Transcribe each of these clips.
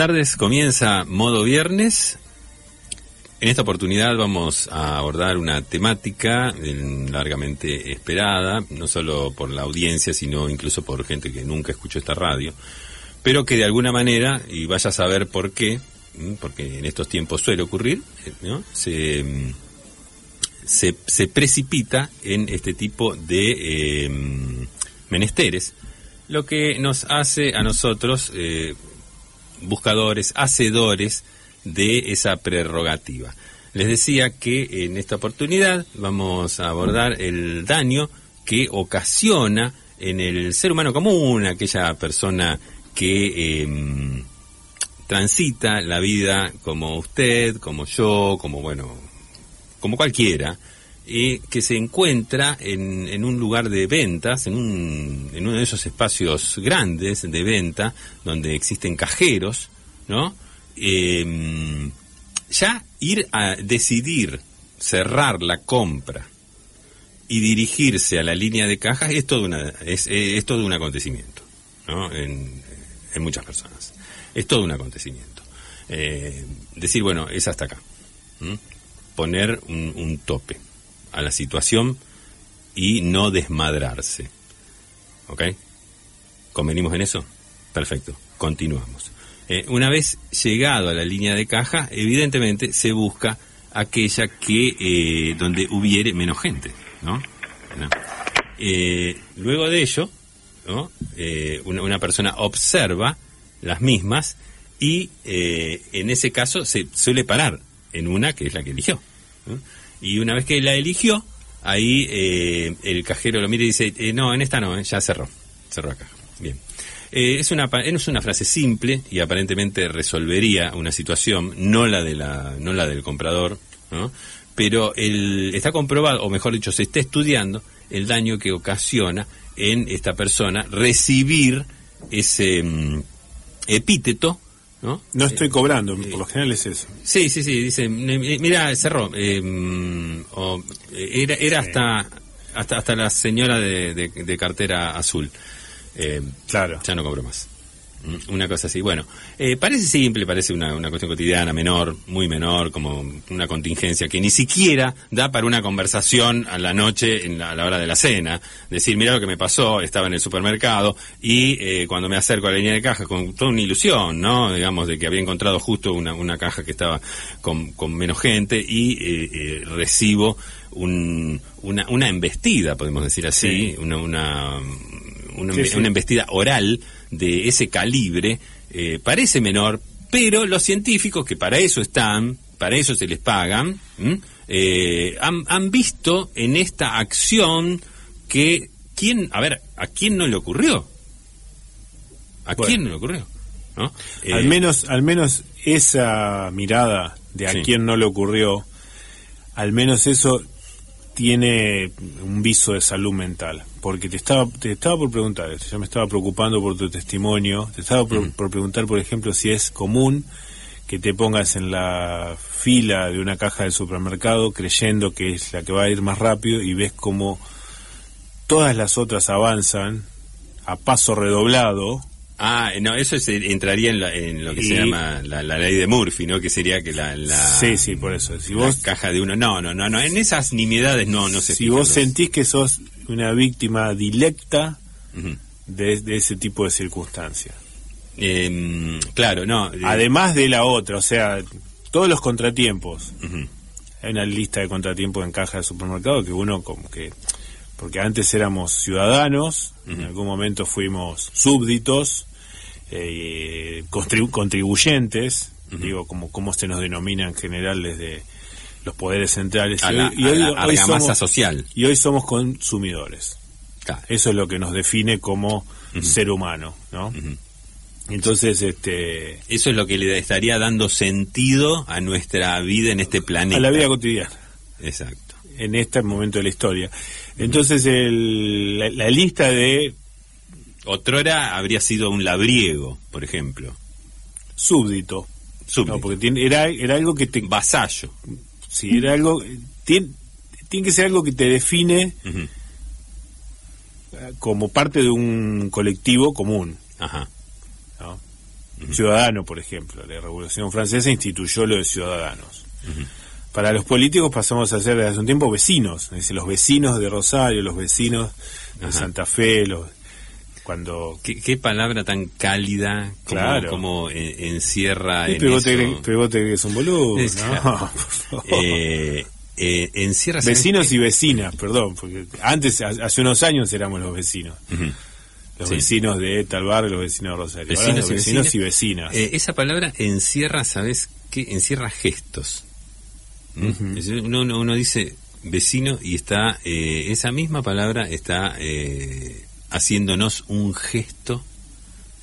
Tardes, comienza modo viernes. En esta oportunidad vamos a abordar una temática largamente esperada, no solo por la audiencia, sino incluso por gente que nunca escuchó esta radio, pero que de alguna manera, y vaya a saber por qué, porque en estos tiempos suele ocurrir, ¿no? se, precipita en este tipo de eh, menesteres, lo que nos hace a nosotros eh, buscadores, hacedores de esa prerrogativa. Les decía que en esta oportunidad vamos a abordar el daño que ocasiona en el ser humano común, aquella persona que eh, transita la vida como usted, como yo, como bueno, como cualquiera, que se encuentra en, en, un lugar de ventas, en, un, en uno de esos espacios grandes de venta, donde existen cajeros, ¿no? Eh, ya ir a decidir cerrar la compra y dirigirse a la línea de cajas es todo, una, es, es todo un acontecimiento, ¿no? En, en muchas personas. Es todo un acontecimiento. Eh, decir, bueno, es hasta acá. Poner un, un tope a la situación y no desmadrarse. ¿Ok? ¿Convenimos en eso? Perfecto, continuamos. Eh, una vez llegado a la línea de caja, evidentemente se busca aquella que eh, donde hubiere menos gente, ¿no? Eh, luego de ello. Una, una, persona observa las mismas y en ese caso se suele parar en una que es la que eligió. ¿no? Y una vez que la eligió, ahí eh, el cajero lo mira y dice, eh, no, en esta no, eh, ya cerró, cerró caja. Bien. es, una, es una frase simple y aparentemente resolvería una situación, no la, de la, no la del comprador, ¿no? pero el, está comprobado, o mejor dicho, se está estudiando el daño que ocasiona en esta persona recibir ese mm, epíteto ¿No? No estoy cobrando, eh, por lo general es eso. Sí, sí, sí, dice, mira, cerró. Eh, o, era era hasta, hasta hasta la señora de, de, de cartera azul. Eh, claro. Ya no cobro más. Una cosa así. Bueno, eh, parece simple, parece una, una, cuestión cotidiana, menor, muy menor, como una contingencia que ni siquiera da para una conversación a la noche, en la, a la hora de la cena. Decir, mira lo que me pasó, estaba en el supermercado y eh, cuando me acerco a la línea de caja, con toda una ilusión, ¿no? Digamos, de que había encontrado justo una, una caja que estaba con, con menos gente y eh, recibo un, una, una embestida, podemos decir así, sí. una, una, una, sí, sí. una embestida oral de ese calibre eh, parece menor, pero los científicos, que para eso están, para eso se les pagan, eh, han, han, visto en esta acción que, ¿quién, a ver, ¿a quién no le ocurrió? ¿A bueno, quién no le ocurrió? ¿No? Eh, al, menos, al menos esa mirada de a sí. quién no le ocurrió, al menos eso tiene un viso de salud mental. Porque te estaba, te estaba por preguntar, yo me estaba preocupando por tu testimonio, te estaba por, mm. por, preguntar, por ejemplo, si es común que te pongas en la fila de una caja del supermercado creyendo que es la que va a ir más rápido y ves como todas las otras avanzan a paso redoblado Ah, no, eso es, entraría en, la, en, lo que y, se llama la, la, ley de Murphy, ¿no? Que sería que la, la sí, sí, por eso. Si vos caja de uno, no, no, no, no, en esas nimiedades no, no se. Si vos sentís que sos una víctima dilecta uh -huh. de, de, ese tipo de circunstancias. Eh, claro, no. Además de la otra, o sea, todos los contratiempos. Uh -huh. Hay una lista de contratiempos en caja de supermercado que uno como que porque antes éramos ciudadanos, uh -huh. en algún momento fuimos súbditos, eh, contribu contribuyentes, uh -huh. digo, como, como se nos denomina en general desde los poderes centrales. A la, y hoy, a la, hoy somos, social. Y hoy somos consumidores. Claro. Eso es lo que nos define como uh -huh. ser humano, ¿no? Entonces, este... Eso es lo que le estaría dando sentido a nuestra vida en este planeta. A la vida cotidiana. Exacto. En este momento de la historia. Entonces, el, la, la lista de Otrora habría sido un labriego, por ejemplo. Súbdito. Súbdito. No, porque tiene, era, era algo que te... Vasallo. Sí, era algo... Tiene, tiene que ser algo que te define uh -huh. como parte de un colectivo común. Ajá. ¿no? ciudadano, por ejemplo. La Revolución Francesa instituyó lo de ciudadanos. Para los políticos pasamos a ser desde hace un tiempo vecinos, es decir, los vecinos de Rosario, los vecinos de Santa Fe, los cuando qué, palabra tan cálida como, claro. como encierra en pero, eso... te, es un boludo no, eh, eh, encierra vecinos y vecinas perdón porque antes hace unos años éramos los vecinos. Los vecinos de tal barrio los vecinos de Rosario. Vecinos, y, vecinos y vecinas. eh, esa palabra encierra sabes qué encierra gestos. Uno, uno, dice vecino y está esa misma palabra está haciéndonos un gesto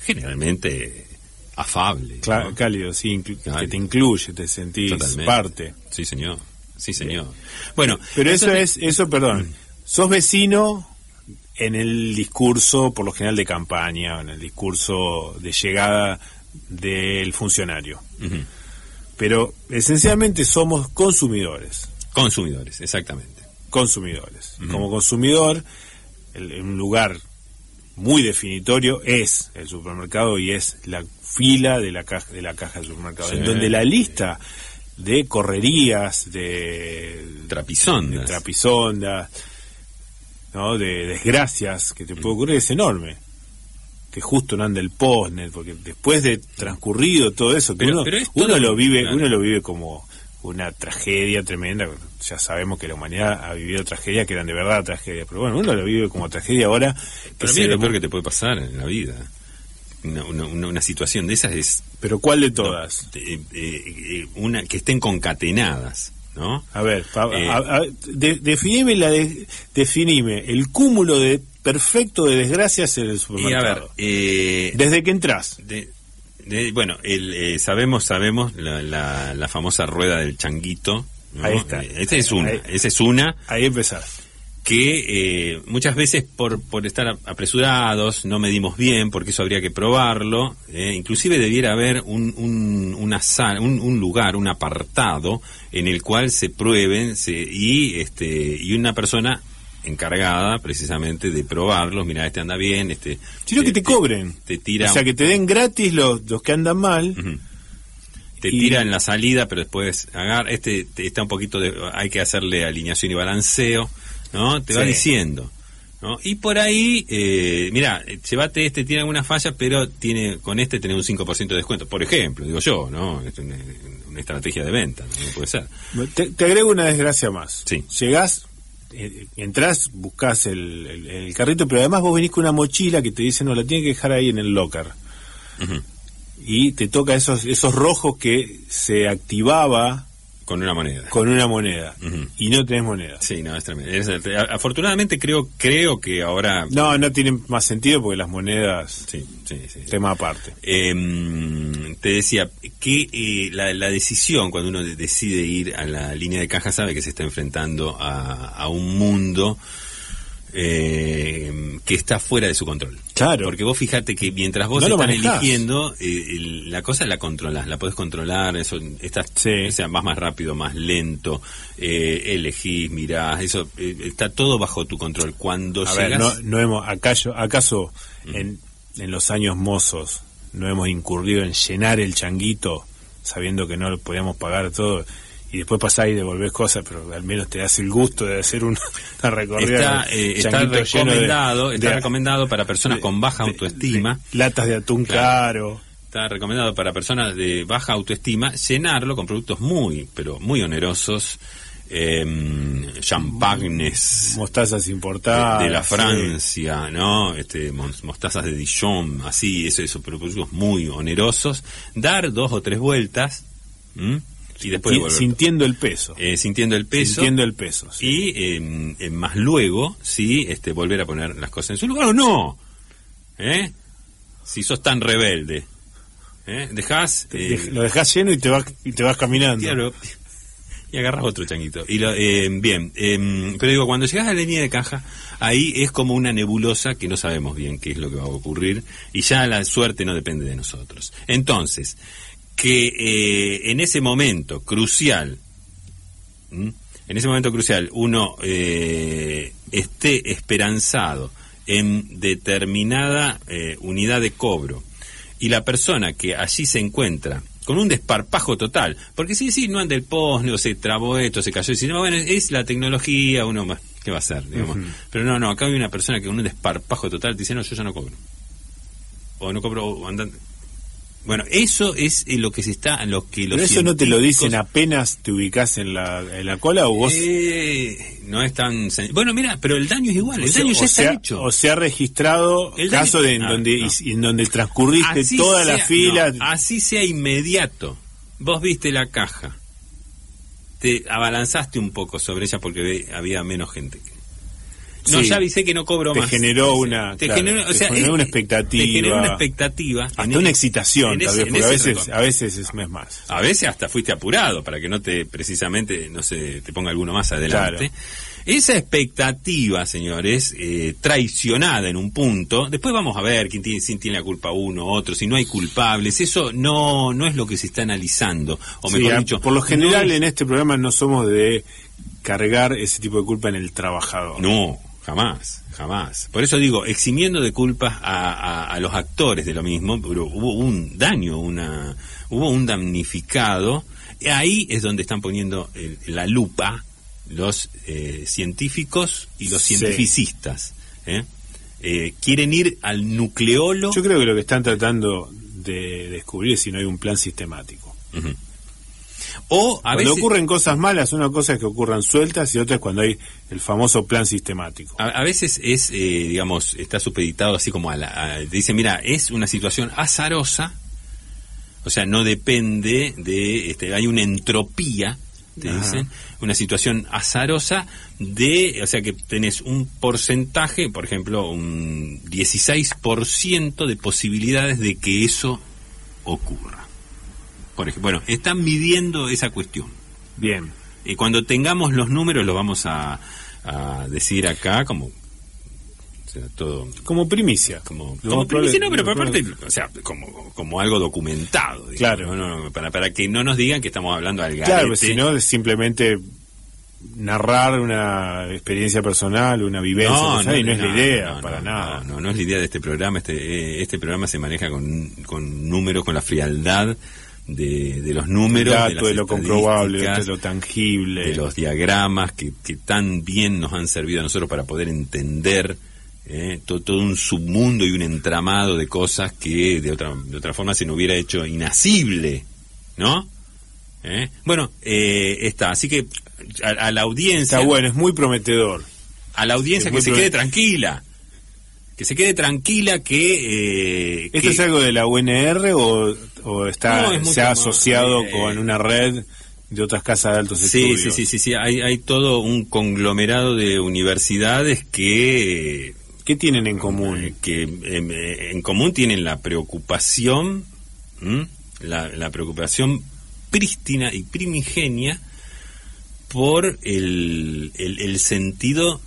generalmente afable. Claro, cálido, sí, que te incluye, te sentís parte. Sí, señor. Sí, señor. Bueno, pero eso es, eso, perdón, sos vecino en el discurso, por lo general, de campaña, en el discurso de llegada del funcionario. Pero esencialmente somos consumidores. Consumidores, exactamente. Consumidores. Como consumidor, en un lugar muy definitorio es el supermercado y es la fila de la caja de la caja del supermercado, en donde la lista de correrías, de trapisondas, de, trapisondas, ¿no? de desgracias que te puede ocurrir es enorme. Que justo no anda el postnet, porque después de transcurrido todo eso, uno, uno lo vive, uno lo vive como una tragedia tremenda. Ya sabemos que la humanidad ha vivido tragedias que eran de verdad tragedias, pero bueno, uno lo vive como tragedia ahora. Para mí lo peor que te puede pasar en la vida. Una, una, situación de esas es... ¿Pero cuál de todas? Eh, eh, una que estén concatenadas. ¿No? A ver, eh, definime, la definime el cúmulo de perfecto de desgracias en el supermercado. Desde que entras. De, bueno, el, eh, sabemos, sabemos la, la, famosa rueda del changuito. Ahí está. Eh, esa es una, esa es una. Ahí empezar. Que eh, muchas veces por, por estar apresurados no medimos bien, porque eso habría que probarlo. inclusive debiera haber un, un, una sala, un, un, lugar, un apartado en el cual se prueben se, y, este, y una persona encargada precisamente de probarlos, mira, este anda bien, este... Sino que te, cobren. Te tira... O sea, que te den gratis los, los que andan mal. Te tira en la salida, pero después agarra, este está un poquito de... Hay que hacerle alineación y balanceo, ¿no? Te va diciendo. ¿No? Y por ahí, eh, mira, llévate este, tiene alguna falla, pero tiene con este tiene un 5% de descuento. Por ejemplo, digo yo, ¿no? Es una, estrategia de venta, no puede ser. Te, te, agrego una desgracia más. Sí. Llegás, eh, entras, buscas el, carrito, pero además vos venís con una mochila que te dice, no, la tiene que dejar ahí en el locker. Y te toca esos, esos rojos que se activaba con una moneda. Con una moneda. Y no tenés moneda. Sí, no, es tremendo. afortunadamente creo creo que ahora... No, no tiene más sentido porque las monedas... Sí, sí, sí. Tema aparte. Em, te decía que eh, la, decisión, cuando uno decide ir a la línea de caja, sabe que se está enfrentando a, a un mundo eh, que está fuera de su control. Claro. Porque vos fíjate que mientras vos estás eligiendo, eh, la cosa la controlas, la podés controlar, eso estás, sea, más más rápido, más lento, eh, elegís, mirás, eso eh, está todo bajo tu control. Cuando A ver, no, hemos, acaso, acaso mm. en, en los años mozos no hemos incurrido en llenar el changuito sabiendo que no podíamos pagar todo y después pasás y devolvés cosas, pero al menos te das el gusto de hacer una, recorrida. Está, eh, recomendado, está recomendado para personas con baja autoestima. latas de atún caro. Está recomendado para personas de baja autoestima llenarlo con productos muy, pero muy onerosos. Eh, champagnes mostazas importadas de, la Francia no este mostazas de Dijon así eso eso pero productos muy onerosos dar dos o tres vueltas y después sintiendo el peso. Eh, sintiendo el peso. Sintiendo el peso y eh, más luego sí este volver a poner las cosas en su lugar o no. ¿Eh? si sos tan rebelde. ¿eh? dejás eh, lo dejás lleno y te vas y te vas caminando. Claro. Y agarras otro changuito. Y lo, bien pero digo cuando llegas a la línea de caja ahí es como una nebulosa que no sabemos bien qué es lo que va a ocurrir y ya la suerte no depende de nosotros. Entonces que eh, en ese momento crucial, en ese momento crucial, uno eh, esté esperanzado en determinada eh, unidad de cobro y la persona que allí se encuentra con un desparpajo total, porque si sí, no anda el post, se trabó esto, se cayó, y si no, bueno, es la tecnología, uno más, ¿qué va a hacer? Digamos? Pero no, no, acá hay una persona que con un desparpajo total dice, no, yo ya no cobro. O no cobro, o andan, bueno, eso es eh, lo que se está, lo que los Pero eso no te lo dicen apenas te ubicas en la, en la cola o vos. Eh, no es tan. Bueno, mira, pero el daño es igual, el daño ya está hecho. O se ha registrado el caso de en, donde, en donde transcurriste toda la fila. así sea inmediato. Vos viste la caja, te abalanzaste un poco sobre ella porque había menos gente. No, ya avisé que no cobro te más. Generó una, te generó, o sea, una expectativa. Te generó una expectativa. Hasta una excitación, tal vez, porque a veces, a veces es más. A veces hasta fuiste apurado para que no te, precisamente, no se te ponga alguno más adelante. Esa expectativa, señores, eh, traicionada en un punto, después vamos a ver quién tiene, quién tiene la culpa uno, otro, si no hay culpables, eso no, no es lo que se está analizando. O mejor dicho, por lo general en este programa no somos de cargar ese tipo de culpa en el trabajador. No, Jamás, jamás. Por eso digo, eximiendo de culpas a, los actores de lo mismo, pero hubo un daño, una, hubo un damnificado. Ahí es donde están poniendo la lupa los eh, científicos y los cientificistas. ¿eh? ¿eh? quieren ir al nucleolo. Yo creo que lo que están tratando de descubrir es si no hay un plan sistemático. O a cuando ocurren cosas malas, una cosa es que ocurran sueltas y otra es cuando hay el famoso plan sistemático. A, veces es, eh, digamos, está supeditado así como a la... dice, mira, es una situación azarosa, o sea, no depende de... Este, hay una entropía, te dicen, una situación azarosa de, o sea que tenés un porcentaje, por ejemplo, un 16% de posibilidades de que eso ocurra bueno, están midiendo esa cuestión. Bien. Y cuando tengamos los números los vamos a, decir acá como todo como primicia como, primicia no pero aparte o sea como, como algo documentado claro para, para que no nos digan que estamos hablando al garete. claro si no simplemente narrar una experiencia personal una vivencia no, no, es la idea para nada no, no es la idea de este programa este eh, este programa se maneja con con números con la frialdad de, los números, de, lo comprobable, de lo tangible, de los diagramas que, que, tan bien nos han servido a nosotros para poder entender eh, todo, un submundo y un entramado de cosas que de otra, de otra forma se nos hubiera hecho inasible, ¿no? ¿Eh? Bueno, eh, está, así que a, la audiencia... Está bueno, es muy prometedor. A la audiencia que se quede tranquila que se quede tranquila que... Eh, ¿Esto es algo de la UNR o, está se ha asociado eh, con una red de otras casas de altos sí, estudios? Sí, sí, sí, sí, hay, hay todo un conglomerado de universidades que... ¿Qué tienen en común? Eh, que en común tienen la preocupación, la, la preocupación prístina y primigenia por el, el, el sentido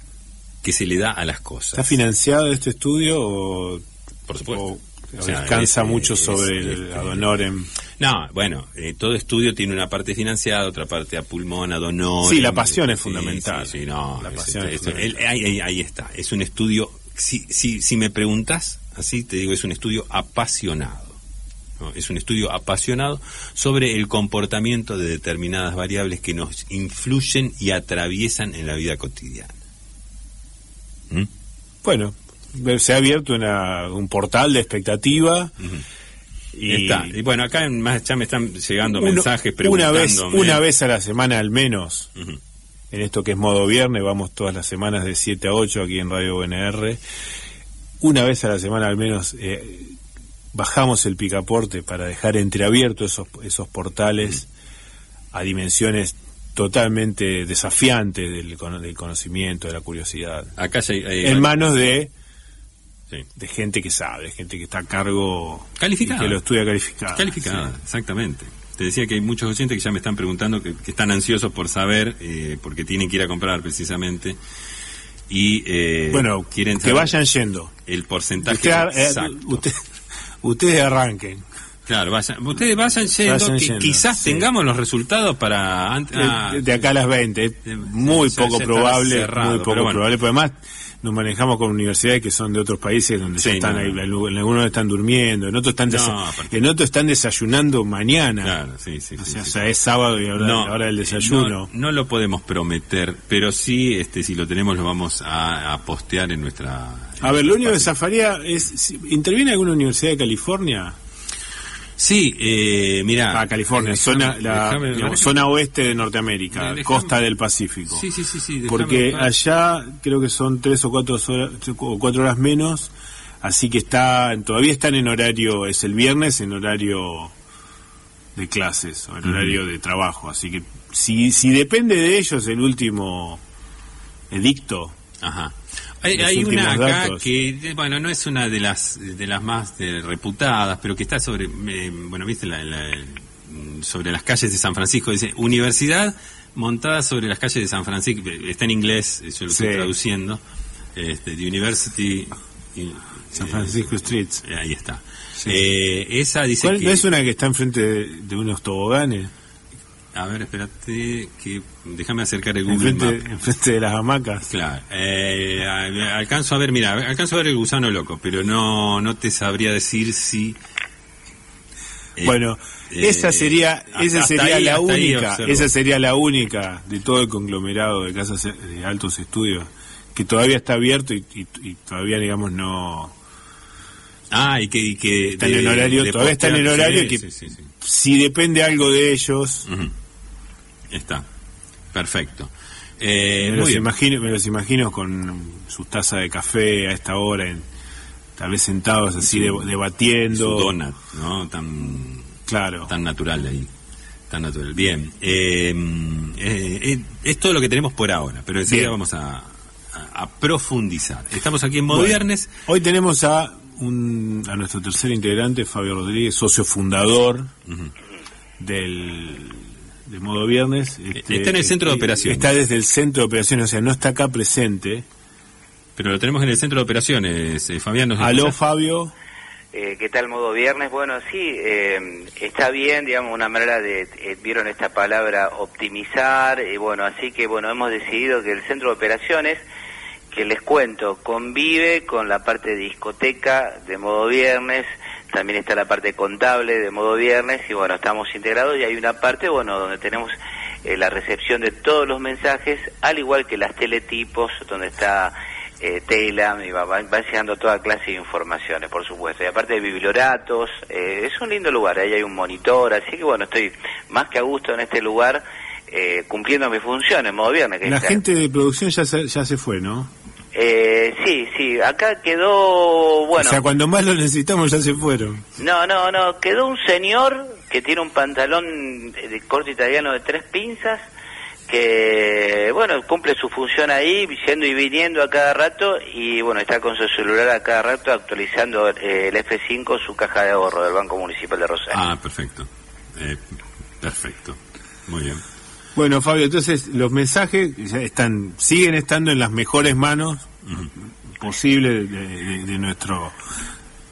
que se le da a las cosas. ¿Está financiado este estudio o, por supuesto, descansa mucho sobre el este, ad No, bueno, eh, todo estudio tiene una parte financiada, otra parte a pulmón, ad honorem. Sí, la pasión es fundamental. Sí, no, la pasión ahí, está. Es un estudio, si, si, si me preguntas, así te digo, es un estudio apasionado. Es un estudio apasionado sobre el comportamiento de determinadas variables que nos influyen y atraviesan en la vida cotidiana. ¿Mm? Bueno, se ha abierto un portal de expectativa. y, bueno, acá ya me están llegando mensajes Una vez, una vez a la semana al menos, en esto que es modo viernes, vamos todas las semanas de 7 a 8 aquí en Radio UNR. Una vez a la semana al menos eh, bajamos el picaporte para dejar entreabiertos esos, esos portales a dimensiones totalmente desafiante del, del, conocimiento, de la curiosidad. Acá en manos de, de gente que sabe, gente que está a cargo. Calificada. Que lo estudia calificada. Calificada, exactamente. Te decía que hay muchos oyentes que ya me están preguntando, que, están ansiosos por saber, eh, porque tienen que ir a comprar precisamente. Y eh, bueno, quieren que vayan yendo. El porcentaje. Eh, ustedes arranquen. Claro, ustedes vayan yendo, que quizás tengamos los resultados para... de, acá a las 20, muy poco probable, muy poco probable, porque además nos manejamos con universidades que son de otros países donde están ahí, en algunos están durmiendo, en otros están en otros están desayunando mañana. Claro, sí, sí, o, sea, es sábado y ahora la hora del desayuno. No, lo podemos prometer, pero sí, este, si lo tenemos lo vamos a, postear en nuestra. a ver, lo único que Zafaría es, ¿interviene alguna universidad de California? Sí, eh, mira. Ah, California, zona, la, zona oeste de Norteamérica, costa del Pacífico. Sí, sí, sí, sí Porque allá creo que son tres o cuatro horas, o cuatro horas menos, así que está, todavía están en horario, es el viernes en horario de clases o en horario de trabajo, así que si, si depende de ellos el último edicto, Ajá. Hay, una acá que, bueno, no es una de las de las más eh, reputadas, pero que está sobre, eh, bueno, viste, la, sobre las calles de San Francisco. Dice, universidad montada sobre las calles de San Francisco. Está en inglés, yo lo estoy traduciendo. Este, the University... San Francisco Streets. Eh, ahí está. esa dice ¿No es una que está enfrente de unos toboganes? A ver, espérate, que déjame acercar el Google enfrente, de las hamacas. Claro. Eh, alcanzo a ver, mira, alcanzo a ver el gusano loco, pero no, no te sabría decir si. Eh, bueno, eh, esa sería, esa sería la única, esa sería la única de todo el conglomerado de casas de altos estudios que todavía está abierto y, todavía, digamos, no. Ah, y que, y que están en horario, todavía están en horario que si depende algo de ellos. Está. Perfecto. Eh, me, los imagino, me los imagino con su taza de café a esta hora, en, tal vez sentados así debatiendo. Su donut, ¿no? Tan, claro. tan natural ahí. Tan natural. Bien. Eh, eh, es todo lo que tenemos por ahora, pero enseguida vamos a, a, profundizar. Estamos aquí en modo viernes. Hoy tenemos a, un, a nuestro tercer integrante, Fabio Rodríguez, socio fundador del de modo viernes. Este, está en el centro de operaciones. Está desde el centro de operaciones, o sea, no está acá presente. Pero lo tenemos en el centro de operaciones, eh, Fabián. Aló, Fabio. Eh, ¿Qué tal modo viernes? Bueno, sí, eh, está bien, digamos, una manera de, eh, vieron esta palabra, optimizar, y bueno, así que bueno, hemos decidido que el centro de operaciones, que les cuento, convive con la parte de discoteca de modo viernes, también está la parte contable de modo viernes y bueno, estamos integrados y hay una parte, bueno, donde tenemos eh, la recepción de todos los mensajes, al igual que las teletipos, donde está eh, tela, y va, van llegando toda clase de informaciones, por supuesto. Y aparte de biblioratos, eh, es un lindo lugar, ahí hay un monitor, así que bueno, estoy más que a gusto en este lugar, eh, cumpliendo mis funciones, en modo viernes. la gente de producción ya ya se fue, ¿no? Eh, sí, sí, acá quedó, bueno... O sea, cuando más lo necesitamos ya se fueron. No, no, no, quedó un señor que tiene un pantalón de corte italiano de tres pinzas, que, bueno, cumple su función ahí, yendo y viniendo a cada rato, y bueno, está con su celular a cada rato actualizando eh, el F5, su caja de ahorro del Banco Municipal de Rosario. Ah, perfecto. Eh, perfecto. Muy bien. Bueno, Fabio, entonces los mensajes están siguen estando en las mejores manos posibles de, nuestro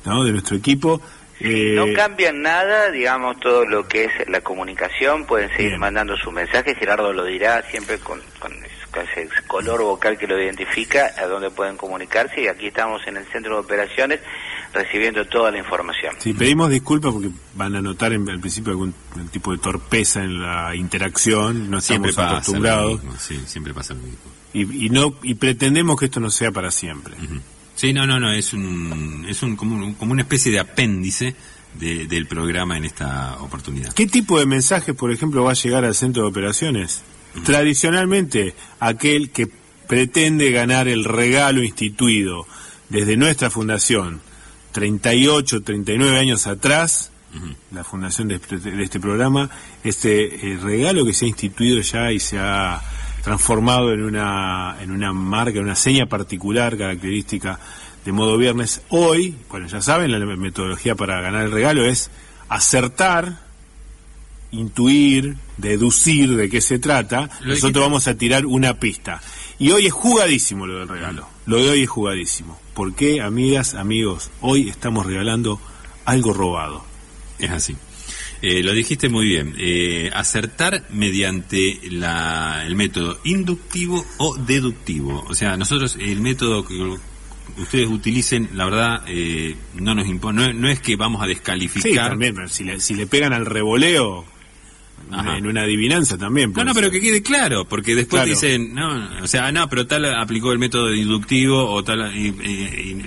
de nuestro equipo. Eh, no cambian nada, digamos, todo lo que es la comunicación, pueden seguir mandando su mensaje, Gerardo lo dirá siempre con, con, ese color vocal que lo identifica, a dónde pueden comunicarse, y aquí estamos en el centro de operaciones recibiendo toda la información. Sí, pedimos disculpas porque van a notar en, al principio algún tipo de torpeza en la interacción, no estamos siempre acostumbrados. sí, siempre pasa lo mismo. Y, no y pretendemos que esto no sea para siempre. Sí, no, no, no, es un es un como, como una especie de apéndice del programa en esta oportunidad. ¿Qué tipo de mensaje, por ejemplo, va a llegar al centro de operaciones? Tradicionalmente, aquel que pretende ganar el regalo instituido desde nuestra fundación 38, 39 años atrás, la fundación de, este programa, este eh, regalo que se ha instituido ya y se ha transformado en una, en una marca, en una seña particular, característica de modo viernes. Hoy, bueno, ya saben, la metodología para ganar el regalo es acertar, intuir, deducir de qué se trata. Nosotros vamos a tirar una pista. Y hoy es jugadísimo lo del regalo. Lo de hoy es jugadísimo. ¿Por qué, amigas, amigos? Hoy estamos regalando algo robado. Es así. Eh, lo dijiste muy bien. Eh, acertar mediante la, el método inductivo o deductivo. O sea, nosotros el método que ustedes utilicen, la verdad, eh, no nos impone. No, es que vamos a descalificar. Sí, también, si le, si le pegan al revoleo, en una adivinanza también. No, no, pero que quede claro, porque después dicen, no, o sea, no, pero tal aplicó el método inductivo o tal,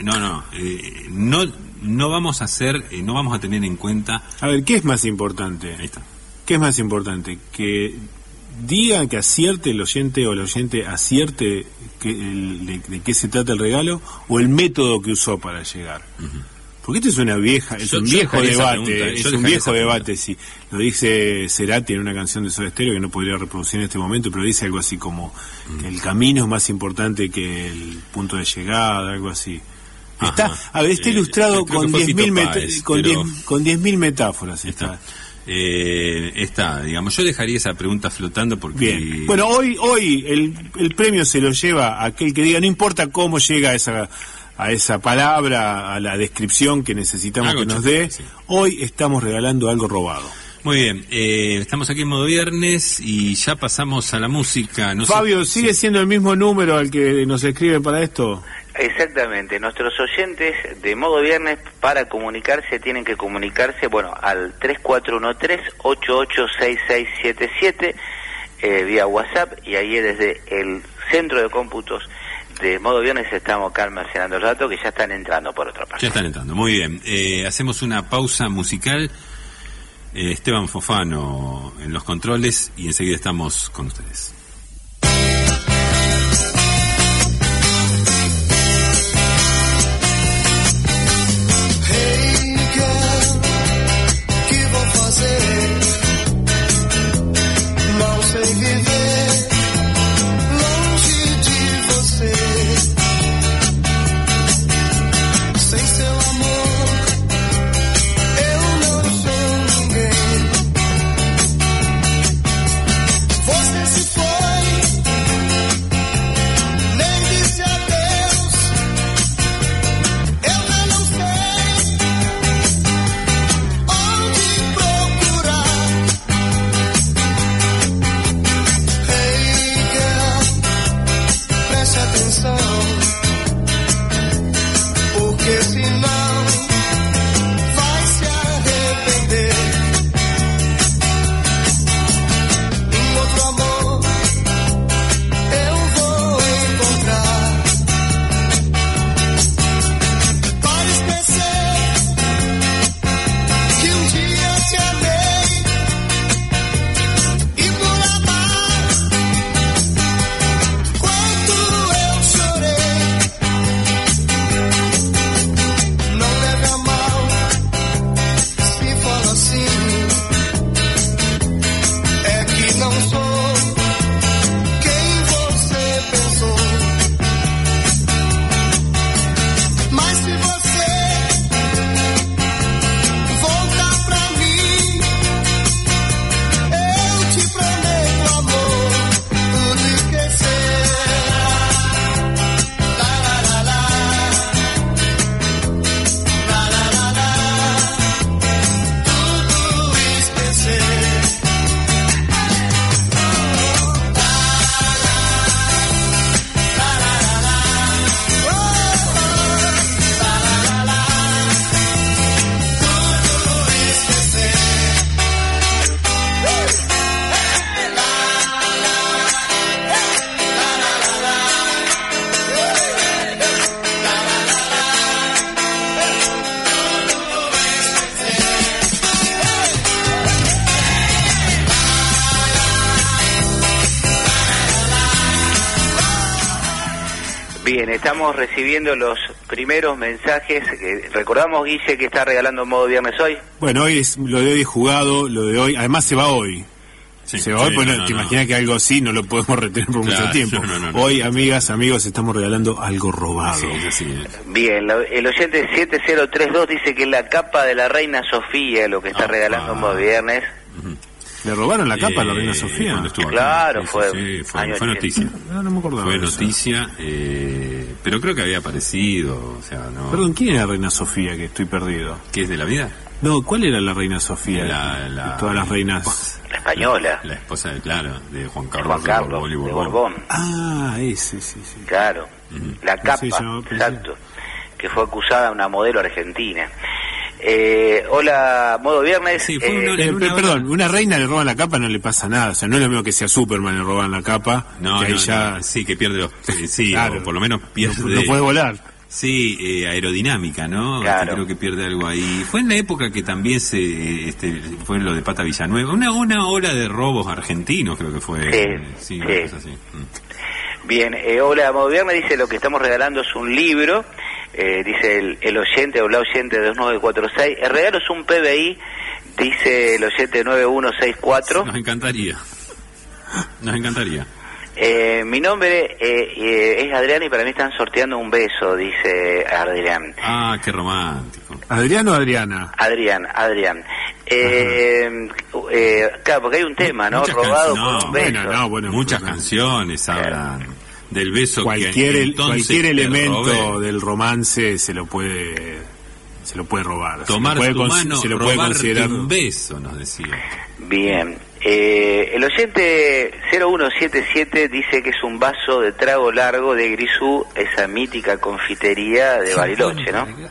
no, no, eh, no, no vamos a hacer, eh, no vamos a tener en cuenta. A ver, ¿qué es más importante? Ahí está. ¿Qué es más importante? Que diga que acierte el oyente o el oyente acierte que de, qué se trata el regalo o el método que usó para llegar. Porque esto es una vieja, es un viejo debate, es un viejo debate, sí. Lo dice Cerati en una canción de Soda Stereo que no podría reproducir en este momento, pero dice algo así como que el camino es más importante que el punto de llegada, algo así. Está, a ver, está eh, ilustrado con 10.000 con, con metáforas. Está. Eh, está, digamos, yo dejaría esa pregunta flotando porque... Bien. Bueno, hoy, hoy el, el premio se lo lleva aquel que diga, no importa cómo llega a esa a esa palabra, a la descripción que necesitamos que nos dé. Hoy estamos regalando algo robado. Muy bien, eh, estamos aquí en modo viernes y ya pasamos a la música. Fabio, ¿sigue siendo el mismo número al que nos escribe para esto? Exactamente, nuestros oyentes de modo viernes para comunicarse tienen que comunicarse, bueno, al 3413-886677 eh, vía WhatsApp y ahí desde el centro de cómputos de modo viernes estamos acá almacenando el datos que ya están entrando por otra parte. Ya están entrando, muy bien. Eh, hacemos una pausa musical. Eh, Esteban Fofano en los controles y enseguida estamos con ustedes. Estamos recibiendo los primeros mensajes. recordamos, Guille, que está regalando modo viernes hoy. Bueno, hoy es lo de hoy jugado, lo de hoy, además se va hoy. se va hoy, pues te imaginas que algo así no lo podemos retener por mucho tiempo. Hoy, amigas, amigos, estamos regalando algo robado. Bien, el oyente 7032 dice que la capa de la reina Sofía, lo que está regalando modo viernes. ¿Le robaron la capa a la reina Sofía? claro, fue, fue, noticia. No, no me acordaba fue noticia, eh, pero creo que había aparecido. O sea, no... Perdón, ¿quién es la reina Sofía que estoy perdido? ¿Qué es de la vida? No, ¿cuál era la reina Sofía? La- la- Todas las reinas. La española, La esposa, de, claro, de Juan de Carlos, Juan Carlos, Borbón y de Borbón. Borbón. Ah, ese, sí, sí. Claro, la ¿Cómo capa, exacto, que fue acusada una modelo argentina. Eh, hola, modo viernes. Sí, fue eh, una- Eh, una perdón, hora- una reina le roban la capa, no le pasa nada. O sea, no es lo mismo que sea Superman le roban la capa. No, que ahí no, ya no, sí, que pierde los... eh, Sí, Claro. o por lo menos pierde... no, no puede volar. Sí, eh, aerodinámica, ¿no? Claro. Creo que pierde algo ahí. Fue en la época que también se este, fue lo de Pata Villanueva. Una, una ola de robos argentinos, creo que fue. Sí, sí. así. Mm. Bien, eh, hola, modo viernes dice lo que estamos regalando es un libro, eh, dice el, el oyente o la oyente 2946. El regalo es un PBI, dice el oyente 9164. Nos encantaría. Nos encantaría. Eh, mi nombre eh, eh, es Adrián y para mí están sorteando un beso, dice Adrián. Ah, qué romántico. ¿Adriano o Adriana? Adrián, Adrián. Eh, eh, claro, porque hay un tema, ¿no? Muchas Robado por un no, beso. bueno, no, bueno, Muchas canciones hablan del beso cualquier que cualquier elemento robé. del romance se lo puede se lo puede robar. Tomar se lo puede, cons- mano, se lo puede robarte considerar. un beso, nos decía. Bien. Eh, el oyente 0177 dice que es un vaso de trago largo de Grisú, esa mítica confitería de Qué Bariloche, ¿no? regalo.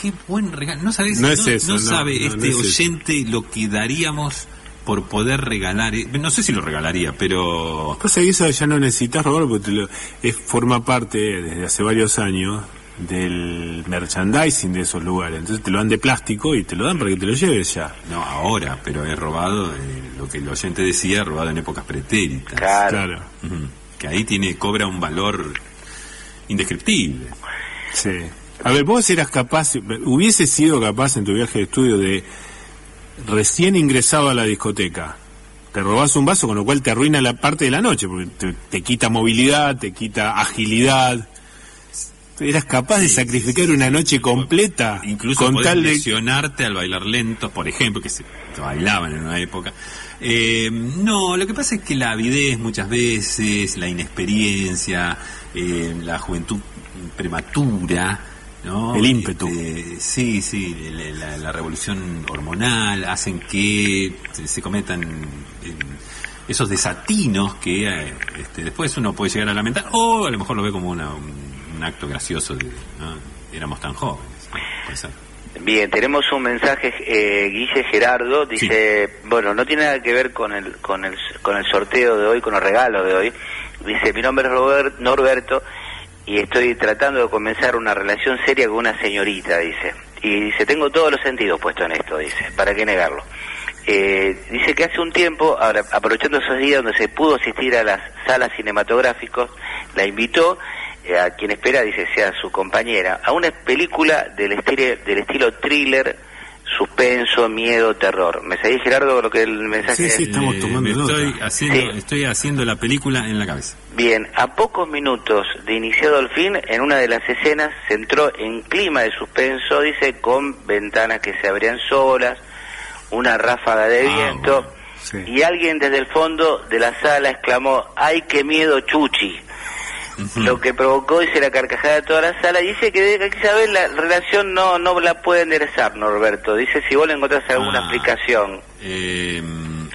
Qué buen regalo. No, sabes, No es eso, no, sabe no, este no es eso. oyente lo que daríamos por poder regalar. eh, No sé si lo regalaría, pero... Cosa que eso ya no necesitas robarlo porque te lo- es, forma parte desde hace varios años del merchandising de esos lugares. Entonces te lo dan de plástico y te lo dan para que te lo lleves ya. No, ahora, pero es robado, eh, lo que el oyente decía, robado en épocas pretéritas. Claro. Que ahí tiene cobra un valor indescriptible. Sí. A ver, vos eras capaz, hubiese sido capaz en tu viaje de estudio de recién ingresado a la discoteca. Te robás un vaso, con lo cual te arruina la parte de la noche, porque te, te quita movilidad, te quita agilidad. Eras capaz de sacrificar una noche completa Incluso con tal de... lesionarte al bailar lentos, por ejemplo, que se, se bailaban en una época. Eh, no, lo que pasa es que la avidez muchas veces, la inexperiencia, eh, la juventud prematura, ¿no? El ímpetu. Este, sí, sí, la, la- la revolución hormonal hacen que se, se cometan esos desatinos que eh, este, después uno puede llegar a lamentar o a lo mejor lo ve como una- un, un acto gracioso de ¿no? éramos tan jóvenes. ¿no? Puede ser. Bien, tenemos un mensaje, eh, Guille Gerardo, dice, bueno, no tiene nada que ver con el, con, el, con el sorteo de hoy, con el regalo de hoy. Dice, mi nombre es Robert, Norberto y estoy tratando de comenzar una relación seria con una señorita, dice. Y dice, tengo todos los sentidos puestos en esto, dice, ¿para qué negarlo? Eh, dice que hace un tiempo, ahora, aprovechando esos días donde se pudo asistir a las salas cinematográficas, la invitó eh, a quien espera, dice, sea su compañera, a una película del, estilo, del estilo thriller, suspenso, miedo, terror. ¿Me seguís, Gerardo, lo que el mensaje Sí, sí, es? estamos Eh, tomando estoy haciendo, Sí. estoy haciendo la película en la cabeza. Bien, a pocos minutos de iniciado el fin, en una de las escenas se entró en clima de suspenso, dice, con ventanas que se abrían solas, una ráfaga de Ah, viento, bueno, sí. y alguien desde el fondo de la sala exclamó, ¡ay, qué miedo, Chuchi! Lo que provocó, dice, la carcajada de toda la sala. Dice que saber la relación no no la puede enderezar, Norberto. Dice, si vos le encontrás alguna Ah. explicación. Eh,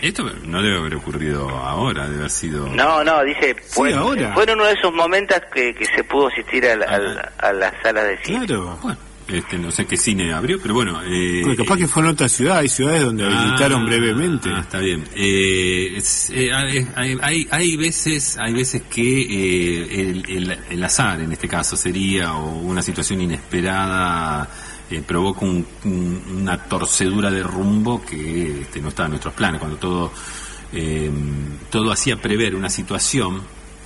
esto no debe haber ocurrido ahora, debe haber sido... No, no, dice, fue, ahora. fue en uno de esos momentos que, que se pudo asistir al- al- a las salas de cine. Claro. Bueno, este, no sé qué cine abrió, pero bueno... Eh, capaz que fue en otra ciudad, hay ciudades donde habilitaron Ah, brevemente. ah, está bien. Eh, es- eh, hay, hay- veces, hay veces que eh, el, el- el azar, en este caso, sería o una situación inesperada eh, provoca un- un- una torcedura de rumbo que este, no está en nuestros planes. Cuando todo eh, todo hacía prever una situación.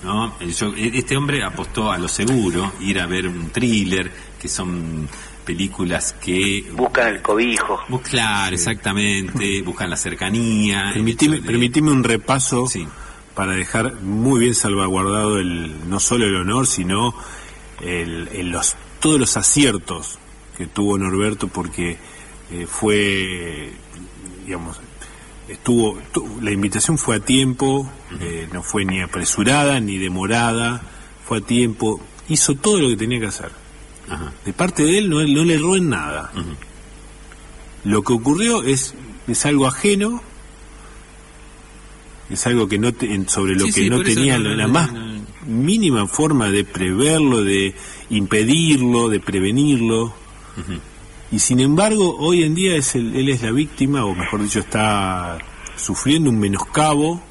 ¿No? Yo- este hombre apostó a lo seguro, ir a ver un thriller, que son películas que Buscan el cobijo. Bus- Claro, exactamente, buscan la cercanía. Permitime, hecho de- permitime un repaso Sí. para dejar muy bien salvaguardado el no solo el honor, sino el, el los, todos los aciertos que tuvo Norberto, porque eh, fue, digamos, estuvo, tu- la invitación fue a tiempo, eh, no fue ni apresurada ni demorada, fue a tiempo, hizo todo lo que tenía que hacer. Ajá. De parte de él no, no le erró en nada. Lo que ocurrió es, es algo ajeno, es algo que no sobre lo que no tenía la más mínima forma de preverlo, de impedirlo, de prevenirlo. Y sin embargo, hoy en día es él es la víctima, o mejor dicho, está sufriendo un menoscabo.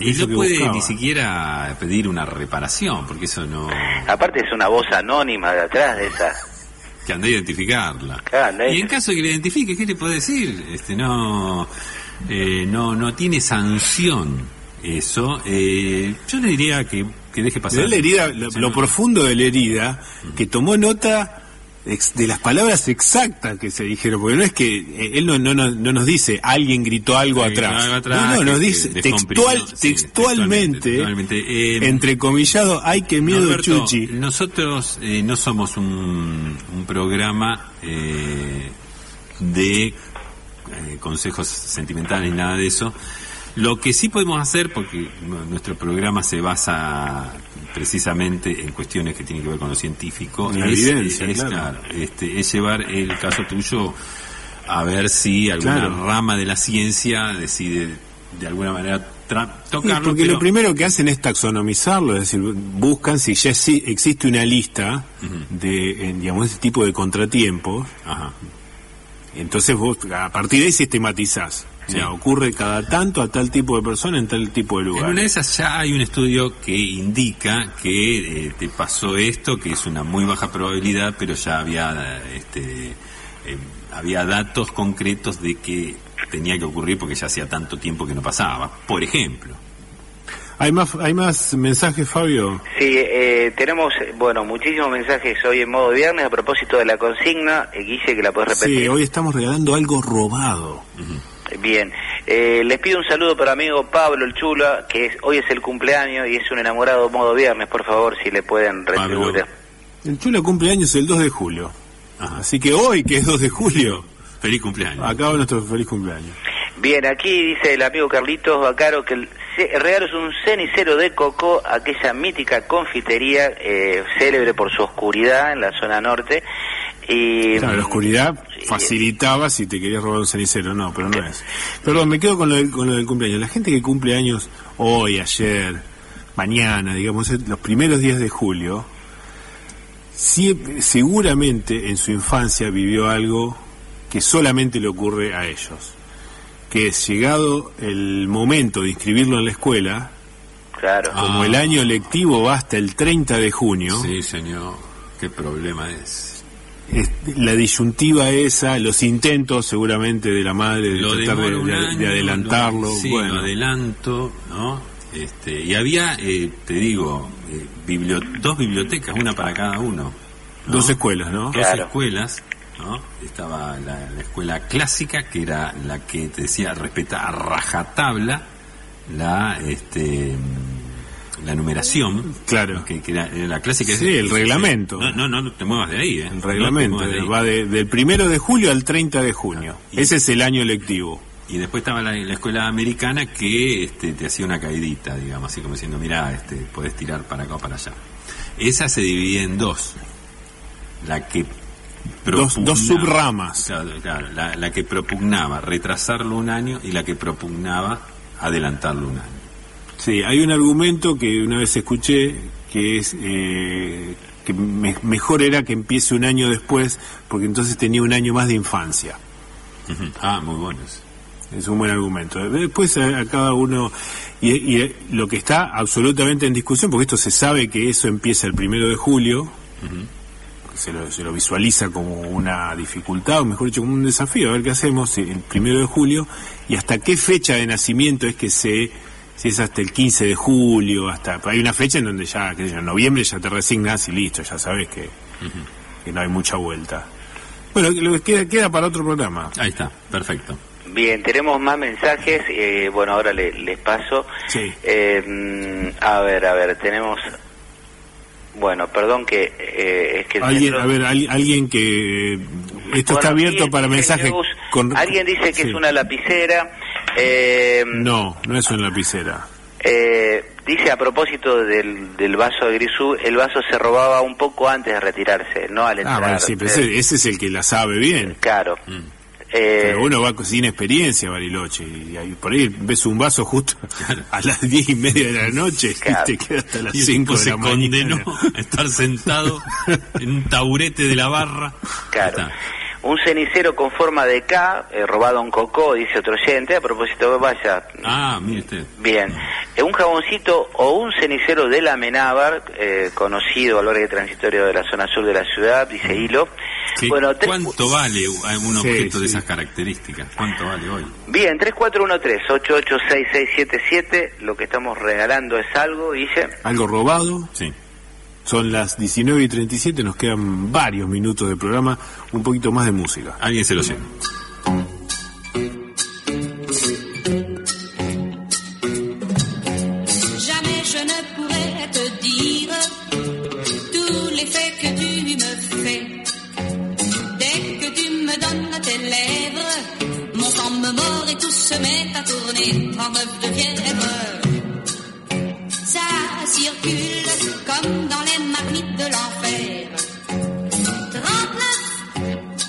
y no puede ni siquiera pedir una reparación, porque eso no... Aparte es una voz anónima de atrás de esa... Que anda a identificarla. y en caso de que la identifique, ¿qué le puede decir? Este, no, eh, no, no tiene sanción eso. Eh, yo le diría que, que deje pasar. La herida, lo, profundo de la herida, que tomó nota de las palabras exactas que se dijeron, porque no es que eh, él no, no, no, nos dice alguien gritó algo atrás. no, no, nos dice textual, textualmente, eh, entrecomillado, hay que miedo Chuchi. Nosotros eh, no somos un, un programa de consejos sentimentales ni nada de eso. Lo que sí podemos hacer, porque nuestro programa se basa precisamente en cuestiones que tienen que ver con lo científico, es, este, es llevar el caso tuyo a ver si alguna rama de la ciencia decide de alguna manera tocarlo. porque lo primero que hacen es taxonomizarlo, es decir, buscan si ya existe una lista de, digamos, ese tipo de contratiempos. Entonces vos a partir de ahí sistematizás. Sí. ocurre cada tanto a tal tipo de persona en tal tipo de lugar. En una de esas ya hay un estudio que indica que eh, te pasó esto, que es una muy baja probabilidad, pero ya había este, eh, había datos concretos de que tenía que ocurrir porque ya hacía tanto tiempo que no pasaba. Por ejemplo. ¿Hay más, ¿Hay más mensajes, Fabio? Sí, eh, tenemos, bueno, muchísimos mensajes hoy en modo viernes a propósito de la consigna. Guille, que la puedes repetir. Sí, hoy estamos regalando algo robado. Bien, eh, les pido un saludo para amigo Pablo el Chula, que es, hoy es el cumpleaños y es un enamorado modo viernes, por favor, si le pueden retribuir. El Chula cumpleaños el 2 de julio, así que hoy, que es 2 de julio, feliz cumpleaños. Acaba nuestro feliz cumpleaños. Bien, aquí dice el amigo Carlitos Bacaro que el, regalo es un cenicero de coco, aquella mítica confitería eh, célebre por su oscuridad en la zona norte. Y, claro, la oscuridad facilitaba si te querías robar un cenicero, no, pero no es. Perdón, me quedo con lo, del, con lo del cumpleaños. La gente que cumple años hoy, ayer, mañana, digamos, los primeros días de julio, seguramente en su infancia vivió algo que solamente le ocurre a ellos. Que es llegado el momento de inscribirlo en la escuela, claro. como el año lectivo va hasta el 30 de junio. Sí, señor, qué problema es la disyuntiva esa, los intentos seguramente de la madre de tratar de, adelantarlo. sí, bueno. adelanto, ¿no? Este, y había, eh, te digo, eh, dos bibliotecas, una para cada uno. Dos escuelas, ¿no? Dos escuelas, ¿no? Estaba la, escuela clásica, que era la que te decía respeta a rajatabla la, este, la numeración. Claro. Que, era, la clásica. Sí, el reglamento. No, no, no te muevas de ahí, ¿eh? El reglamento. va del primero de julio al 30 de junio. Ese es el año lectivo. Y después estaba la, escuela americana que este, te hacía una caidita, digamos, así como diciendo, mira, este, podés tirar para acá o para allá. Esa se dividía en dos. La que Dos, dos, subramas. Claro, la, la, que propugnaba retrasarlo un año y la que propugnaba adelantarlo un año. Sí, hay un argumento que una vez escuché que es eh, que mejor era que empiece un año después porque entonces tenía un año más de infancia. Ah, muy bueno. Es un buen argumento. Después a, cada uno y, lo que está absolutamente en discusión porque esto se sabe que eso empieza el primero de julio. Se lo, se lo, visualiza como una dificultad, o mejor dicho, como un desafío, a ver qué hacemos el primero de julio y hasta qué fecha de nacimiento es que se si es hasta el 15 de julio, hasta hay una fecha en donde ya, que en noviembre ya te resignas y listo, ya sabes que, que no hay mucha vuelta. Bueno, lo que queda, queda para otro programa. Ahí está, perfecto. Bien, tenemos más mensajes, eh, bueno, ahora les paso. Sí. Eh, a ver, a ver, tenemos... Bueno, perdón que eh, es que... alguien, a ver, alguien que... Esto está abierto para mensajes... Con... Alguien dice que es una lapicera eh, no, no es una lapicera. Eh, dice a propósito del, del, vaso de Grisú, el vaso se robaba un poco antes de retirarse, no al entrar. Ah, sí, pero ese, es el que la sabe bien. Claro. Mm. Eh, Pero uno va sin experiencia Bariloche y, ahí, por ahí ves un vaso justo a las diez y media de la noche y te queda hasta las cinco de la condenó a estar sentado en un taburete de la barra. Claro. Un cenicero con forma de K, eh, robado un cocó, dice otro oyente, a propósito, vaya. Ah, mire usted. Bien. Eh, un jaboncito o un cenicero de la Menábar, eh, conocido a lo largo transitorio de la zona sur de la ciudad, dice Hilo. Bueno, ¿Cuánto vale un objeto de esas características? ¿Cuánto vale hoy? Bien, 3413-886677, lo que estamos regalando es algo, dice. ¿Algo robado? Sí. Son las 19 y 37, nos quedan varios minutos de programa, un poquito más de música. Alguien se lo sé. Met à tourner, 39 de fièvre. Ça circule comme dans les marmites de l'enfer. 39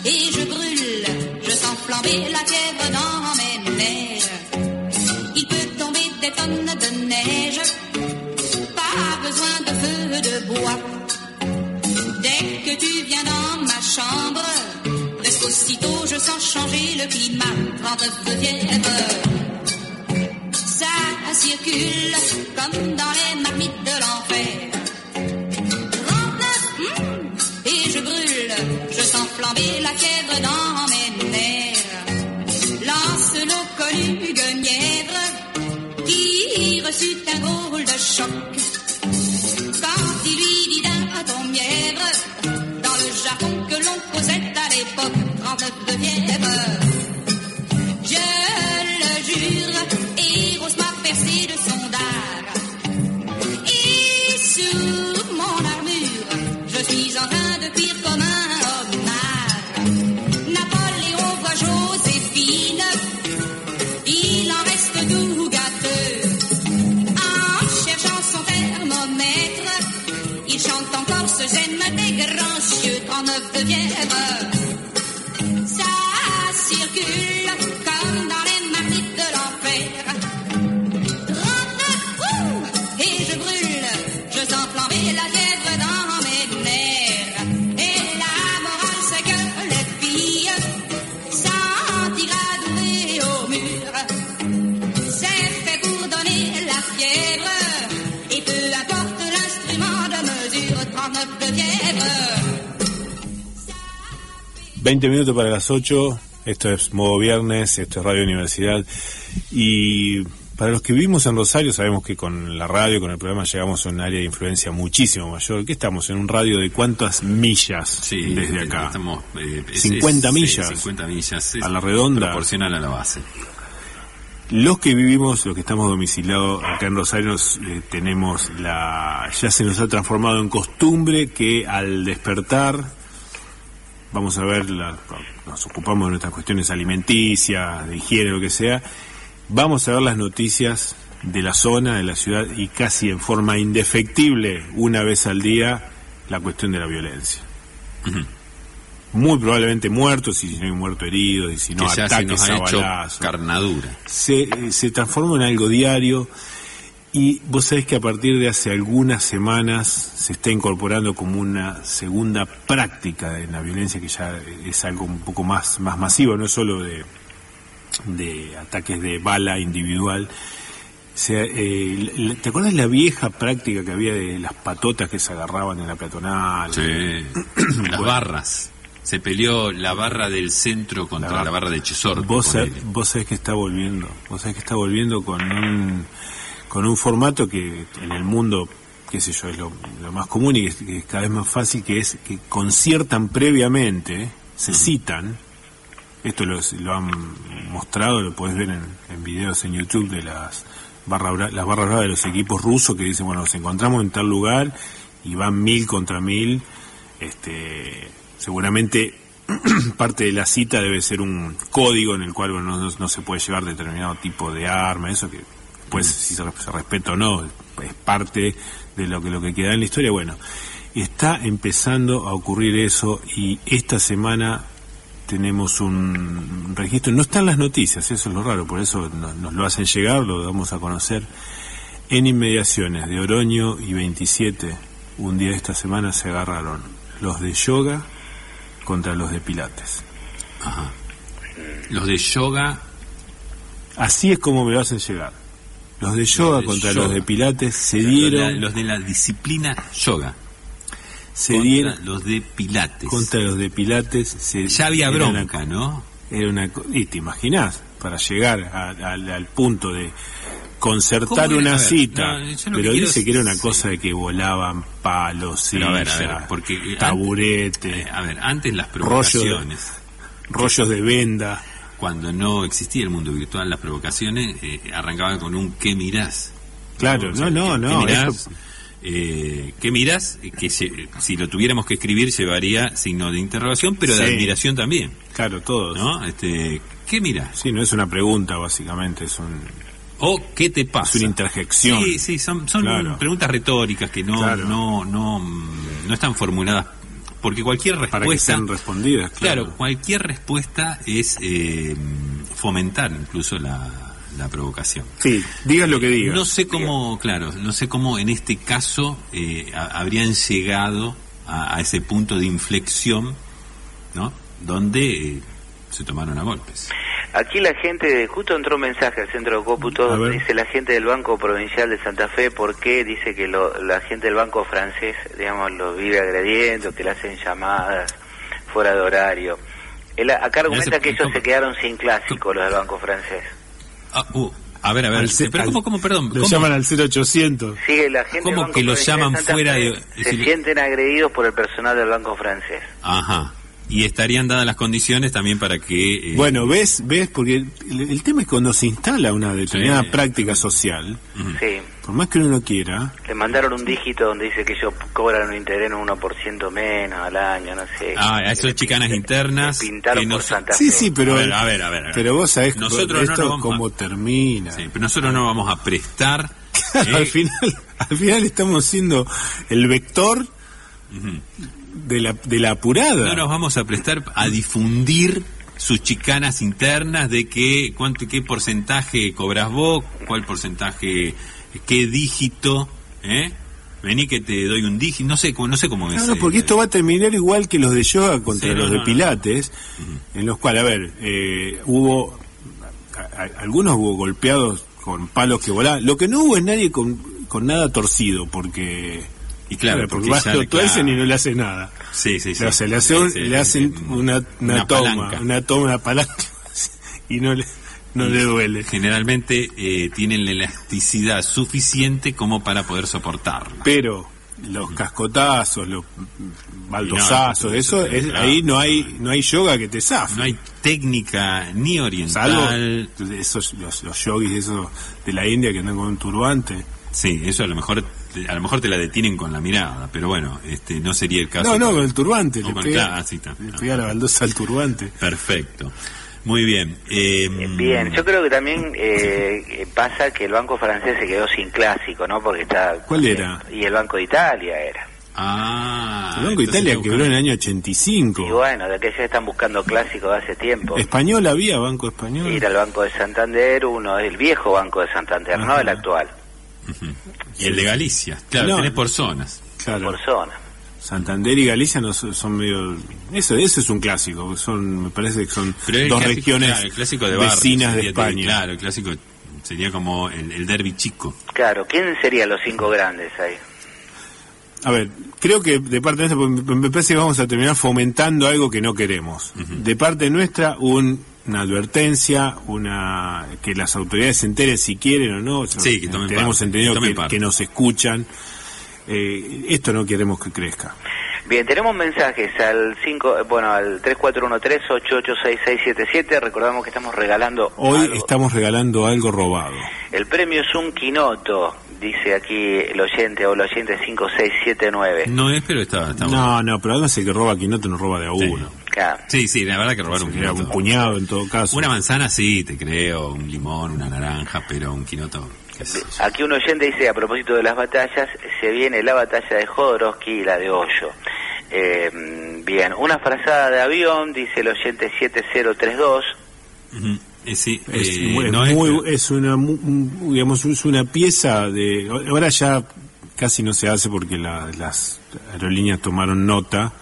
et je brûle, je sens flamber la fièvre dans mes nerfs. Il peut tomber des tonnes de neige, pas besoin de feu de bois. Dès que tu viens dans ma chambre, presque aussitôt je sens changer le climat. 39 de fièvre comme dans les marmites de l'enfer. 39, hmm, et je brûle, je sens flamber la fièvre dans mes nerfs. Lance l'eau connu guenièvre qui reçut un drôle de choc. Minutos para las 8, esto es Modo Viernes, esto es Radio Universidad. Y para los que vivimos en Rosario, sabemos que con la radio, con el programa, llegamos a un área de influencia muchísimo mayor. ¿Qué estamos? ¿En un radio de cuántas millas desde acá? Estamos, 50 eh, millas. 50 millas. a la redonda. Proporcional a la base. Los que vivimos, los que estamos domiciliados acá en Rosario, eh, tenemos la. Ya se nos ha transformado en costumbre que al despertar vamos a ver, nos ocupamos de nuestras cuestiones alimenticias, de higiene, lo que sea, vamos a ver las noticias de la zona, de la ciudad, y casi en forma indefectible, una vez al día, la cuestión de la violencia. Muy probablemente muertos, y si no hay muerto herido, y si no ataques a balazos. Carnadura. Se, se transforma en algo diario y vos sabés que a partir de hace algunas semanas se está incorporando como una segunda práctica de la violencia que ya es algo un poco más, más masivo, no solo de, de ataques de bala individual. Eh, ¿Te acuerdas la vieja práctica que había de las patotas que se agarraban en la peatonal? Sí, las barras. Se peleó la barra del centro contra la, barra de Chesor. Vos, vos sabés que está volviendo, vos sabés que está volviendo con un con un formato que en el mundo, qué sé yo, es lo, más común y que es, cada vez más fácil, que es que conciertan previamente, se citan, esto lo, lo han mostrado, lo puedes ver en, en, videos en YouTube de las barras las barras de los equipos rusos que dicen, bueno, nos encontramos en tal lugar y van mil contra mil, este, seguramente parte de la cita debe ser un código en el cual no, no, se puede llevar determinado tipo de arma, eso que pues si se, respeta o no, es parte de lo que, lo que queda en la historia. Bueno, está empezando a ocurrir eso y esta semana tenemos un registro, no están las noticias, eso es lo raro, por eso no- nos, lo hacen llegar, lo damos a conocer. En inmediaciones de Oroño y 27, un día de esta semana se agarraron los de yoga contra los de pilates. Ajá. Los de yoga, Así es como me lo hacen llegar. Los de yoga de contra yoga. los de pilates se los de la- dieron, los de la disciplina yoga, se contra dieron los de pilates. contra los de pilates. Se, ya había una- bronca, ¿no? Era una, y te imaginás, para llegar a- al- al punto de concertar una cita, no, que pero quiero dice es- que era una cosa de que volaban palos, Pero a ver, sillas, a ver, porque, eh, taburete, Eh, a ver, antes las provocaciones, rollos de venda. Cuando no existía el mundo virtual, las provocaciones eh, arrancaban con un ¿qué mirás? Claro, O sea, no, no, ¿qué- no, ¿Qué mirás? eso- Eh, ¿Qué mirás? Que si lo tuviéramos que escribir llevaría signo de interrogación, pero de admiración también, Claro, todos. ¿no? Este, ¿Qué mirás? Sí, no es una pregunta, básicamente, es un... ¿O qué te pasa? Es una interjección. Sí, sí, son, son Claro. preguntas retóricas que no, Claro. no, no, no están formuladas, porque cualquier para que respuesta... sean respondidas, Claro, claro. cualquier respuesta es eh, fomentar incluso la, la provocación. Sí, digas lo que digas. No sé cómo, claro, no sé cómo en este caso eh, ha- habrían llegado a, a ese punto de inflexión, ¿no? Donde eh, se tomaron a golpes. Aquí la gente, justo entró un mensaje al centro de cómputo, dice la gente del Banco Provincial de Santa Fe, ¿por qué? Dice que lo- la gente del Banco francés, digamos, los vive agrediendo, que le hacen llamadas fuera de horario. Él, acá argumenta que ellos se quedaron sin clásico, los del Banco francés. Ah, uh, a ver, a ver, Al pero al- ¿cómo, cómo, perdón? Lo ¿cómo? llaman al 0800. Sigue la gente ¿Cómo del Banco que de llaman fuera de- Se sienten agredidos por el personal del Banco francés. Ajá. Y estarían dadas las condiciones también para que... eh, Bueno, ves, ves, porque el, el tema es cuando se instala una determinada Sí. práctica social, Sí. por más que uno no quiera, Le mandaron un dígito donde dice que ellos cobran un interés en un 1% menos al año, no sé. Ah, eso es chicanas internas. Le pintaron que no por Santa Sí, Fe. sí, pero A ver, a ver, a ver, a ver. pero vos sabés Nosotros no esto vamos cómo a- termina. Sí, pero nosotros no vamos a prestar... al eh, final, al final estamos siendo el vector de la de la apurada. No nos vamos a prestar a difundir sus chicanas internas de qué, cuánto, qué porcentaje cobras vos, cuál porcentaje, qué dígito, ¿eh? Vení que te doy un dígito, no sé, cómo- no sé cómo es. Claro, eh, porque esto va a terminar igual que los de yoga contra Sí, no, los de no, no. pilates, en los cuales, a ver, eh, hubo, a- a- algunos hubo golpeados con palos que volaban, lo que no hubo es nadie con, con nada torcido, porque... Y claro, porque porque vas lo tuercen claro. y no le hace nada. Sí, sí, sí. o sea, le, hace un- Sí, sí, le hacen una, una, una toma, palanca. una toma, una palanca, y no le, no le duele. Generalmente eh, tienen la elasticidad suficiente como para poder soportarlo. Pero los cascotazos, los baldosazos, no, eso, es- claro. ahí no hay no hay yoga que te zafe. No hay técnica ni Salvo oriental. esos, los, los yogis esos de la India que andan con un turbante. Sí, eso a lo mejor a lo mejor te la detienen con la mirada, pero bueno, este no sería el caso. No, no, con el turbante. Le con- pega, claro, ah, sí, está. le pega la baldosa al turbante. Perfecto. Muy bien. Eh, Bien, yo creo que también eh, eh, pasa que el Banco francés se quedó sin clásico, ¿no? Porque está... ¿Cuál era? Y el Banco de Italia era. Ah. el Banco de Italia quebró en el año 85. Y bueno, de que ya están buscando clásicos de hace tiempo. Español había, Banco Español. Ir al Banco de Santander, uno el viejo Banco de Santander, no el actual, Y el de Galicia. Claro, No. tenés por zonas. Claro. por zona. Santander y Galicia no son, son medio... Eso, eso es un clásico. Son, me parece que son dos clásico- regiones claro, el clásico de barrio, vecinas de España. Claro, el clásico sería como el, el derby chico. Claro, ¿quién serían los cinco grandes ahí? A ver, creo que de parte nuestra, me parece que vamos a terminar fomentando algo que no queremos. De parte nuestra, un- una advertencia, una que las autoridades se enteren si quieren o no. Sí, que tomen tenemos parte, entendido que que, que nos escuchan. Eh, esto no queremos que crezca. Bien, tenemos mensajes al 5, bueno, al 3413-886677. Recordamos que estamos regalando Hoy algo. estamos regalando algo robado. El premio es un quinoto, dice aquí el oyente o el oyente 5679. No es, pero está. No, no, pero además el que roba aquí no roba de a Sí. uno. Claro. Sí, sí, la verdad que robar un quinoto. un puñado en todo caso. Una manzana sí, te creo, un limón, una naranja, pero un quinoto. Aquí un oyente dice, a propósito de las batallas, se viene la batalla de Jodorowsky y la de Hoyo. Eh, Bien, una frazada de avión, dice el oyente 7032. Ujú. Eh, sí, Es, eh, muy- no es- muy- es una digamos es una pieza de ahora ya casi no se hace porque la- las aerolíneas tomaron nota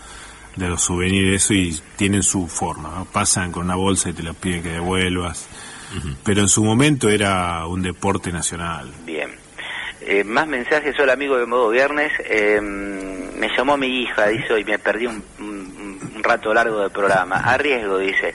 de los souvenirs eso y tienen su forma ¿no? pasan con una bolsa y te la piden que devuelvas pero en su momento era un deporte nacional Bien. Eh, más mensajes, hola amigo de Modo Viernes. Eh, me llamó mi hija, dice, y me perdí un, un- un rato largo del programa. A riesgo, dice.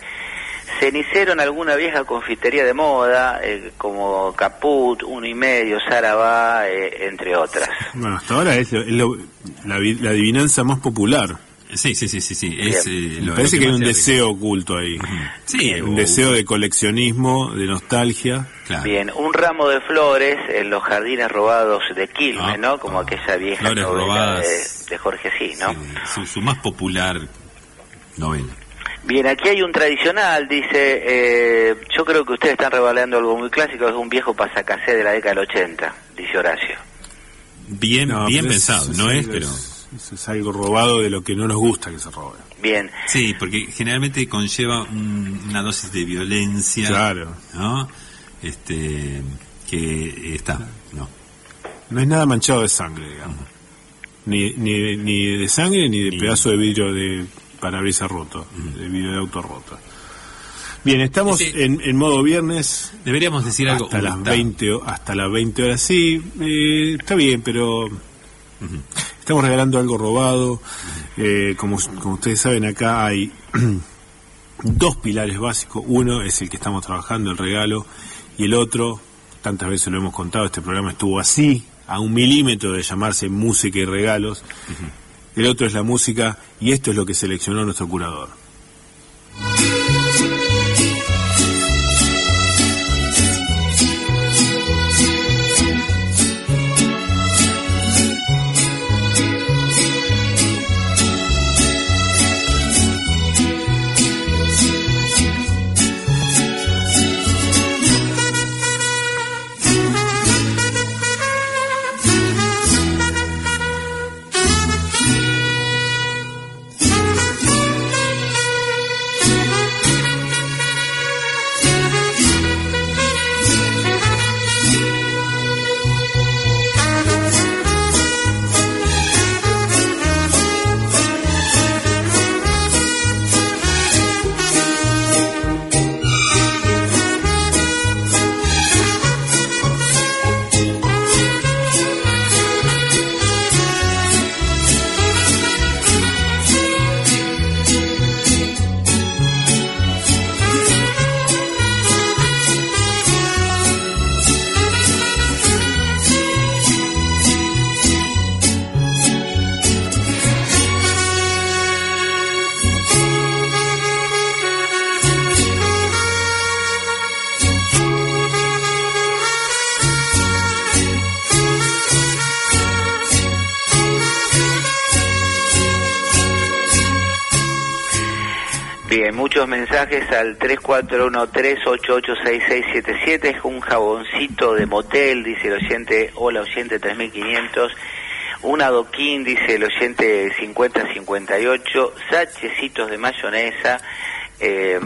Cenicero en alguna vieja confitería de moda, eh, como Caput, Uno y Medio, Sarabá, eh, entre otras. bueno hasta ahora es, lo- es lo- la, la adivinanza más popular Sí, sí, sí, sí, sí. Es, eh, lo- parece lo que hay más un se deseo oculto ahí Sí, un o- deseo de coleccionismo de nostalgia Claro. Bien, un ramo de flores en los jardines robados de Quilmes, Ah, ¿no? Como ah. aquella vieja Flores novela robadas. de, de Jorge Sí, ¿no? Sí, su, su más popular novela. Bien, aquí hay un tradicional, dice, eh, yo creo que ustedes están revalando algo muy clásico, es un viejo pasacasé de la década del 80, dice Horacio. Bien, No, bien pensado, eso no es es, pero... Eso es algo robado de lo que no nos gusta que se robe. Bien, Sí, porque generalmente conlleva un- una dosis de violencia, Claro. ¿no? Este, que está, ¿no? No es nada manchado de sangre, digamos. Ni, ni, ni de sangre ni de Ni- pedazo de vidrio de parabrisas roto, de vidrio de auto roto. Bien, estamos Ese- en, en modo viernes Deberíamos decir algo. hasta las Uy, está. 20 o- hasta las 20 horas. Sí, eh, está bien, pero estamos regalando algo robado. Eh, como, como ustedes saben, acá hay dos pilares básicos. Uno es el que estamos trabajando, el regalo, y el otro, tantas veces lo hemos contado, este programa estuvo así, a un milímetro de llamarse música y regalos. El otro es la música, y esto es lo que seleccionó nuestro curador. Bien, muchos mensajes al 3413886677, es un jaboncito de motel, dice el oyente, hola oyente 3500, un adoquín, dice el oyente 5058, sachecitos de mayonesa, eh,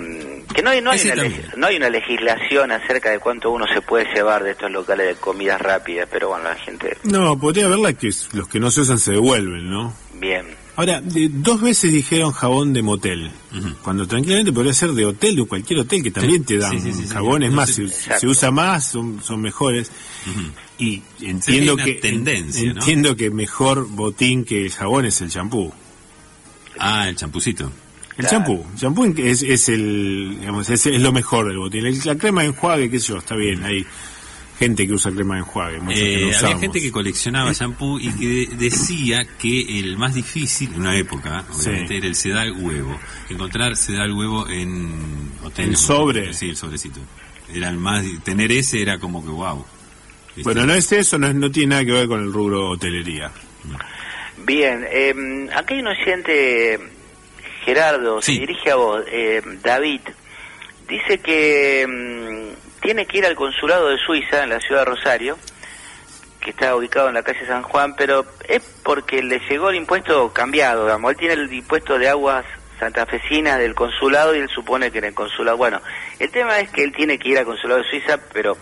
que no hay, no, hay una no hay una legislación acerca de cuánto uno se puede llevar de estos locales de comidas rápidas, pero bueno, la gente, No, podría haberla que los que no se usan se devuelven, ¿no? bien. Ahora, de- dos veces dijeron jabón de motel, cuando tranquilamente podría ser de hotel, de cualquier hotel que también te dan Sí, sí, sí, sí. jabones No más, se, usa más, son, son mejores. Y entiendo que tendencia, ¿no? entiendo que mejor botín que el jabón es el champú. Ah, el champucito. El champú, el champú es, es el digamos, es, es lo mejor del botín. El- la crema de enjuague, qué sé yo, está bien, hay gente que usa crema de enjuague, muchos que no Eh, había usamos. gente que coleccionaba shampoo y que de- decía que el más difícil, en una época, obviamente, Sí. era el sedal huevo. Encontrar sedal huevo en hoteles. ¿El sobre? Sí, el sobrecito. Era el más, tener ese era como que wow. Bueno, no es eso, no, es- no tiene nada que ver con el rubro hotelería. Bien, eh, acá hay un oyente, Gerardo, Sí. se dirige a vos, eh, David, dice que mm, tiene que ir al consulado de Suiza en la ciudad de Rosario que está ubicado en la calle San Juan, pero es porque le llegó el impuesto cambiado, digamos. Él tiene el impuesto de aguas santafesinas del consulado y él supone que en el consulado... Bueno, el tema es que él tiene que ir al consulado de Suiza, pero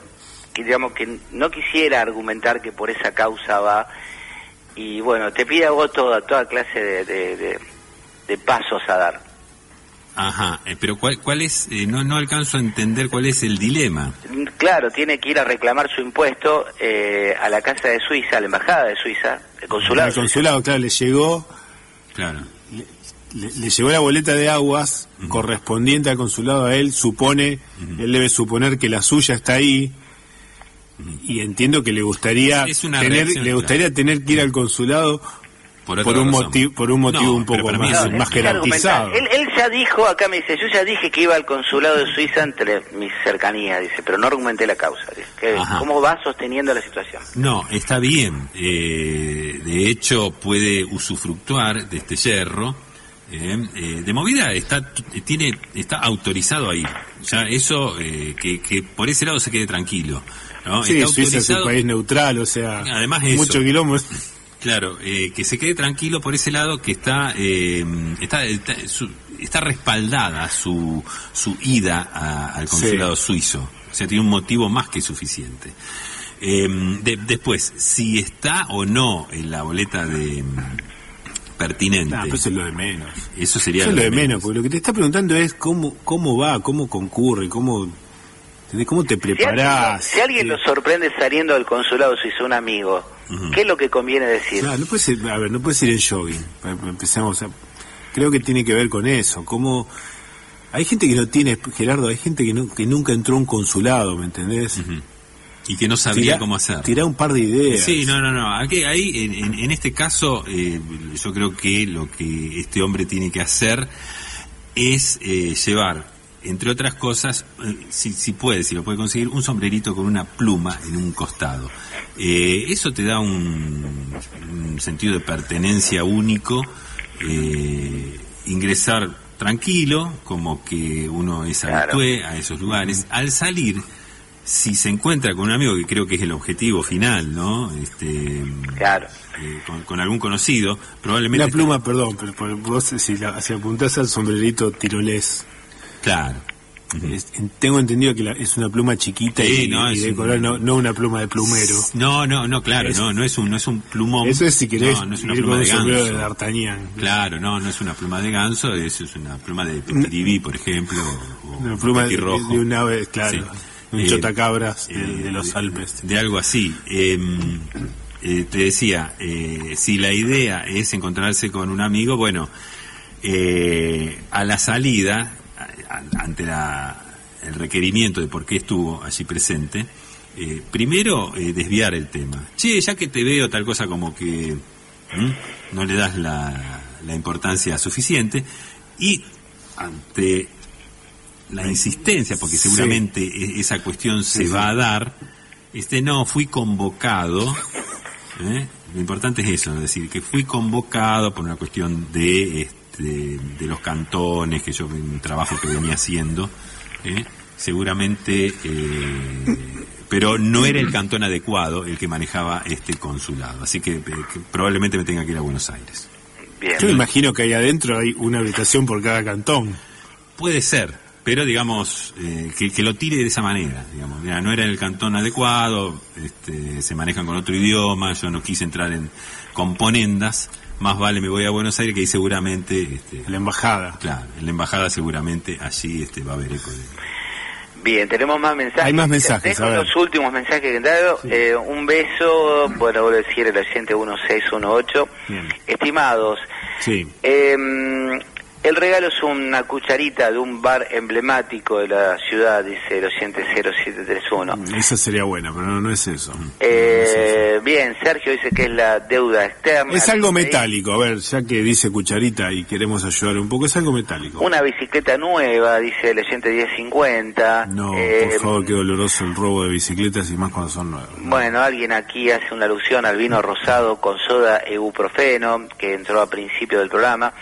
que, digamos que no quisiera argumentar que por esa causa va y bueno, te pide a vos toda, toda clase de, de, pasos a dar. Ajá, eh, pero ¿cuál, cuál es? eh, no, no alcanzo a entender cuál es el dilema. Claro, tiene que ir a reclamar su impuesto eh, a la casa de Suiza, a la embajada de Suiza, el consulado. El consulado, claro, le llegó, Claro. le, le llegó la boleta de aguas correspondiente al consulado a él, supone, él debe suponer que la suya está ahí. Y entiendo que le gustaría Es una tener, reacción, le gustaría tener que ir al consulado Por, por un motivo, por un motivo No, un poco más, más argumentar. jerarquizado. Él, él ya dijo, acá me dice, yo ya dije que iba al consulado de Suiza entre mis cercanías, dice, pero no argumenté la causa. Dice, que. ¿Cómo va sosteniendo la situación? No, está bien. Eh, de hecho, puede usufructuar de este yerro. eh, eh, de movida está tiene está autorizado ahí. Ya eso eh, que, que por ese lado se quede tranquilo. ¿no? Sí, está Suiza es un país neutral, o sea, Además eso. mucho quilombo. Claro, eh, que se quede tranquilo por ese lado que está eh, está, está, su- está respaldada su, su ida a- al consulado suizo. O sea, tiene un motivo más que suficiente. Eh, de- después, si está o no en la boleta de pertinente, Nah, pero eso es lo de menos. eso sería Eso es lo de de menos, porque lo que te está preguntando es cómo cómo va, cómo concurre, cómo. Cómo te Si alguien, preparás. si alguien lo sorprende saliendo del consulado suizo, un amigo, Ujú. ¿qué es lo que conviene decir? No, no puedes ir, a ver, no puedes ir en jogging. Empezamos a, creo que tiene que ver con eso, cómo hay gente que no tiene, Gerardo, hay gente que, no, que nunca entró a un consulado, ¿me entendés? Y que no sabría Tirá- cómo hacer. Tirá un par de ideas. Sí, no, no, no. Aquí, ahí, en, en- en este caso, eh, yo creo que lo que este hombre tiene que hacer es eh, llevar, entre otras cosas, eh, si, si puede, si lo puede conseguir, un sombrerito con una pluma en un costado. Eh, eso te da un, un sentido de pertenencia único, eh, ingresar tranquilo, como que uno es Claro. habitué a esos lugares. Al salir, si se encuentra con un amigo, que creo que es el objetivo final, ¿no? Este, Claro. eh, con, con algún conocido, probablemente... Una pluma, perdón, pero, pero vos si, la, si apuntás al sombrerito tirolés, Claro. Es- tengo entendido que la- es una pluma chiquita Sí, y, no, y es de un- color, no, no una pluma de plumero. No, no, no, claro, Es- no, no es un, no es un plumón. Eso es si querés No, no es una pluma de sombrero de ganso. D'Artagnan. Claro, no, no es una pluma de ganso, eso es una pluma de petiribí, por ejemplo, o, Una pluma de, un ave, claro, Sí. un Eh, chotacabras de, eh, de los Alpes. De algo así. Eh, eh, te decía, eh, si la idea es encontrarse con un amigo, bueno, eh, a la salida, ante la- el requerimiento de por qué estuvo allí presente, eh, primero eh, desviar el tema. Che, ya que te veo tal cosa como que no le das la, la importancia suficiente y ante la insistencia, porque seguramente e- esa cuestión se Sí, sí. va a dar, este no, fui convocado, ¿eh? lo importante es eso, es decir, que fui convocado por una cuestión de, este, de los cantones, que yo, un trabajo que venía haciendo, ¿eh? seguramente, eh, pero no era el cantón adecuado el que manejaba este consulado, así que, eh, que probablemente me tenga que ir a Buenos Aires. Bien. Yo me imagino que ahí adentro hay una habitación por cada cantón. Puede ser, pero digamos, eh, que, que lo tire de esa manera, digamos, mira, no era el cantón adecuado, este, se manejan con otro idioma, yo no quise entrar en componendas, más vale me voy a Buenos Aires que ahí seguramente, este, La embajada. claro, en la embajada seguramente allí este, va a haber eco de... Bien, tenemos más mensajes. Hay más mensajes, Dejo los últimos mensajes que he dado. Eh, un beso, bueno, vuelvo a decir el oyente 1618. Bien. Estimados, Sí. eh, el regalo es una cucharita de un bar emblemático de la ciudad, dice el oyente 0731. Esa sería buena, pero no, no es eso. Eh, bien, Sergio dice que es la deuda externa. Es algo metálico, a ver, ya que dice cucharita y queremos ayudar un poco, es algo metálico. Una bicicleta nueva, dice el oyente 1050. No, Eh, por favor, qué doloroso el robo de bicicletas y más cuando son nuevas. Bueno, alguien aquí hace una alusión al vino rosado con soda e ibuprofeno, que entró a principio del programa.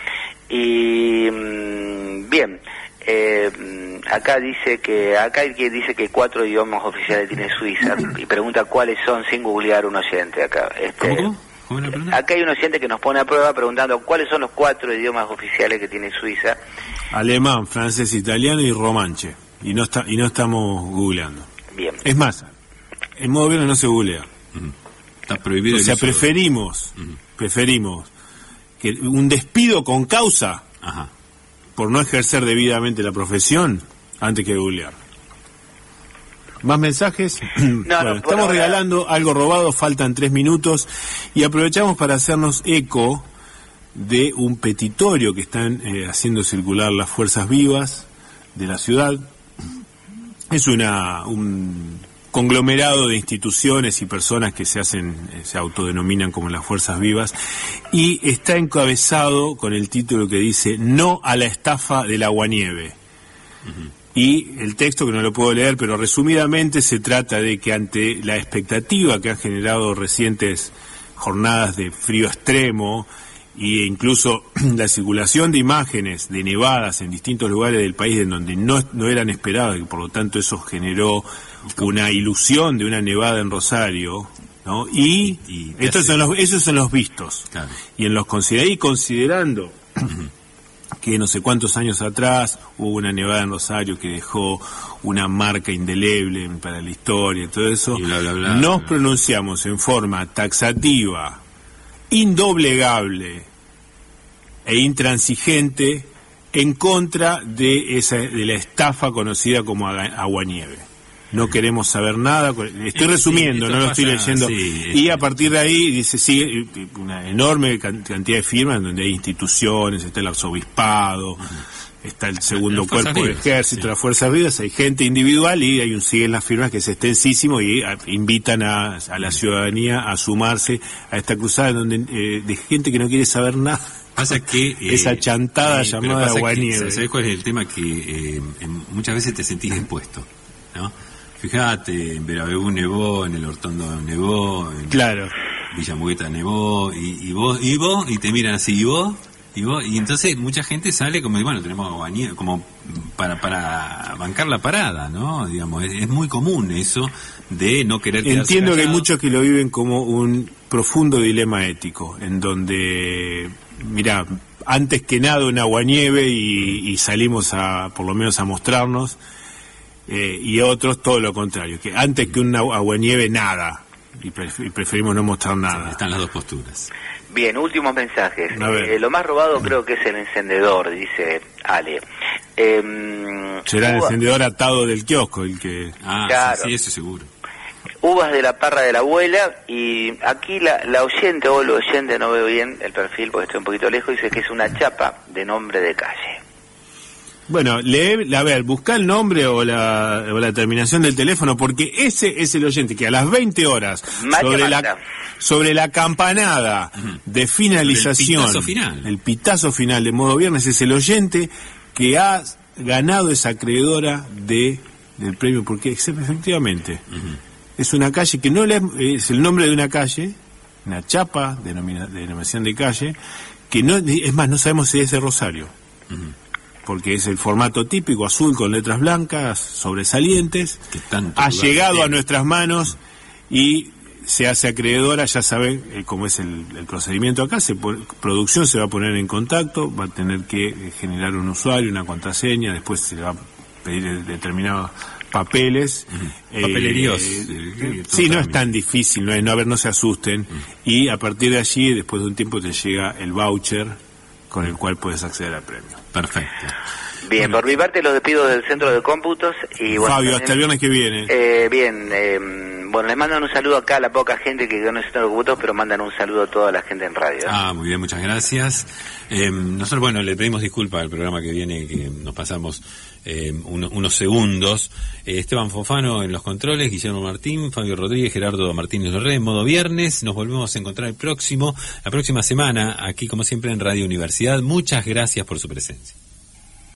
Y mm, bien, Eh, mm, acá dice que acá que dice que cuatro idiomas oficiales tiene Suiza y pregunta cuáles son sin googlear un oyente acá. Este. Acá hay un oyente que nos pone a prueba preguntando cuáles son los cuatro idiomas oficiales que tiene Suiza. Alemán, francés, italiano y romanche. Y no, está, y no estamos googleando. Bien. Es más, en modo viernes no se googlea. Está prohibido O sea, preferimos, preferimos que un despido con causa Ajá. por no ejercer debidamente la profesión antes que googlear. ¿Más mensajes? Bueno, estamos ahora- regalando algo robado, faltan tres minutos y aprovechamos para hacernos eco de un petitorio que están eh, haciendo circular las fuerzas vivas de la ciudad. Es una un conglomerado de instituciones y personas que se hacen, eh, se autodenominan como las fuerzas vivas y está encabezado con el título que dice No a la estafa del aguanieve. Y el texto que no lo puedo leer, pero resumidamente se trata de que ante la expectativa que han generado recientes jornadas de frío extremo e incluso la circulación de imágenes de nevadas en distintos lugares del país en donde no, no eran esperadas y por lo tanto eso generó una ilusión de una nevada en Rosario, ¿no? Y, Y- y estos hace- son los, esos son los vistos. Claro. Y en los consider- y considerando que no sé cuántos años atrás hubo una nevada en Rosario que dejó una marca indeleble para la historia y todo eso, Y bla, bla, bla. nos pronunciamos en forma taxativa, indoblegable e intransigente en contra de esa de la estafa conocida como aguanieve. No queremos saber nada, estoy Sí, resumiendo, no lo estoy leyendo. sí, y a partir de ahí dice sigue eh, una enorme can- cantidad de firmas donde hay instituciones, está el arzobispado, está el segundo cuerpo del ejército, sí. las fuerzas vivas, hay gente individual y hay un siguen las firmas que es extensísimo y a- invitan a, a la ciudadanía a sumarse a esta cruzada donde eh, de gente que no quiere saber nada. Pasa que... eh, Esa chantada pero llamada aguanieve. ¿Sabes cuál es el tema? Que eh, muchas veces te sentís expuesto, ¿no? Fíjate, en Verabegú nevó, en el Hortondo nevó, en Claro. Villamugueta nevó, y, y vos, y vos, y te miran así, y vos, y vos, y entonces mucha gente sale como, bueno, tenemos como para, para bancar la parada, ¿no? Digamos, es, es muy común eso de no querer Entiendo que hay muchos que lo viven como un profundo dilema ético, en donde, mira, antes que nada un aguanieve y, y salimos a, por lo menos a mostrarnos, eh, y otros todo lo contrario, que antes que un agua- aguanieve nada, y, pref- y preferimos no mostrar nada. Están las dos posturas. Bien, últimos mensajes. Eh, lo más robado creo que es el encendedor, dice Ale. Em, Será el encendedor atado del kiosco el que... Ah, Claro. sí, sí, eso seguro. uvas de la parra de la abuela y aquí la, la oyente o el oyente, no veo bien el perfil porque estoy un poquito lejos, dice que es una chapa de nombre de calle. Bueno, lee, a ver, busca el nombre o la, o la terminación del teléfono, porque ese es el oyente que a las 20 horas, sobre la, Magda. sobre la campanada de finalización, El pitazo final. el pitazo final de modo viernes, es el oyente que ha ganado esa acreedora de, del premio, porque efectivamente es una calle que no le, es el nombre de una calle, una chapa, denomina- denominación de calle, que no, es más, no sabemos si es de Rosario porque es el formato típico, azul con letras blancas, sobresalientes, Que tanto ha llegado a nuestras manos y se hace acreedora, ya saben eh, cómo es el, el procedimiento acá, se producción se va a poner en contacto, va a tener que eh, generar un usuario, una contraseña, después se le va a pedir determinados papeles. eh, todo sí, no es tan difícil, no, es, no, a ver, no se asusten. Y a partir de allí, después de un tiempo, te llega el voucher con el cual puedes acceder al premio. Perfecto. Bien, por mi parte los despido del centro de cómputos y bueno, Fabio, también- hasta el viernes que viene. Eh, bien, eh, bueno, les mandan un saludo acá a la poca gente que no está en los cómputos, pero mandan un saludo a toda la gente en radio. Ah, muy bien, muchas gracias. Eh, nosotros, bueno, le pedimos disculpas al programa que viene, que nos pasamos eh, uno- unos segundos. Eh, Esteban Fofano en los controles, Guillermo Martín, Fabio Rodríguez, Gerardo Martínez Lorré, en modo viernes. Nos volvemos a encontrar el próximo, la próxima semana, aquí como siempre en Radio Universidad. Muchas gracias por su presencia.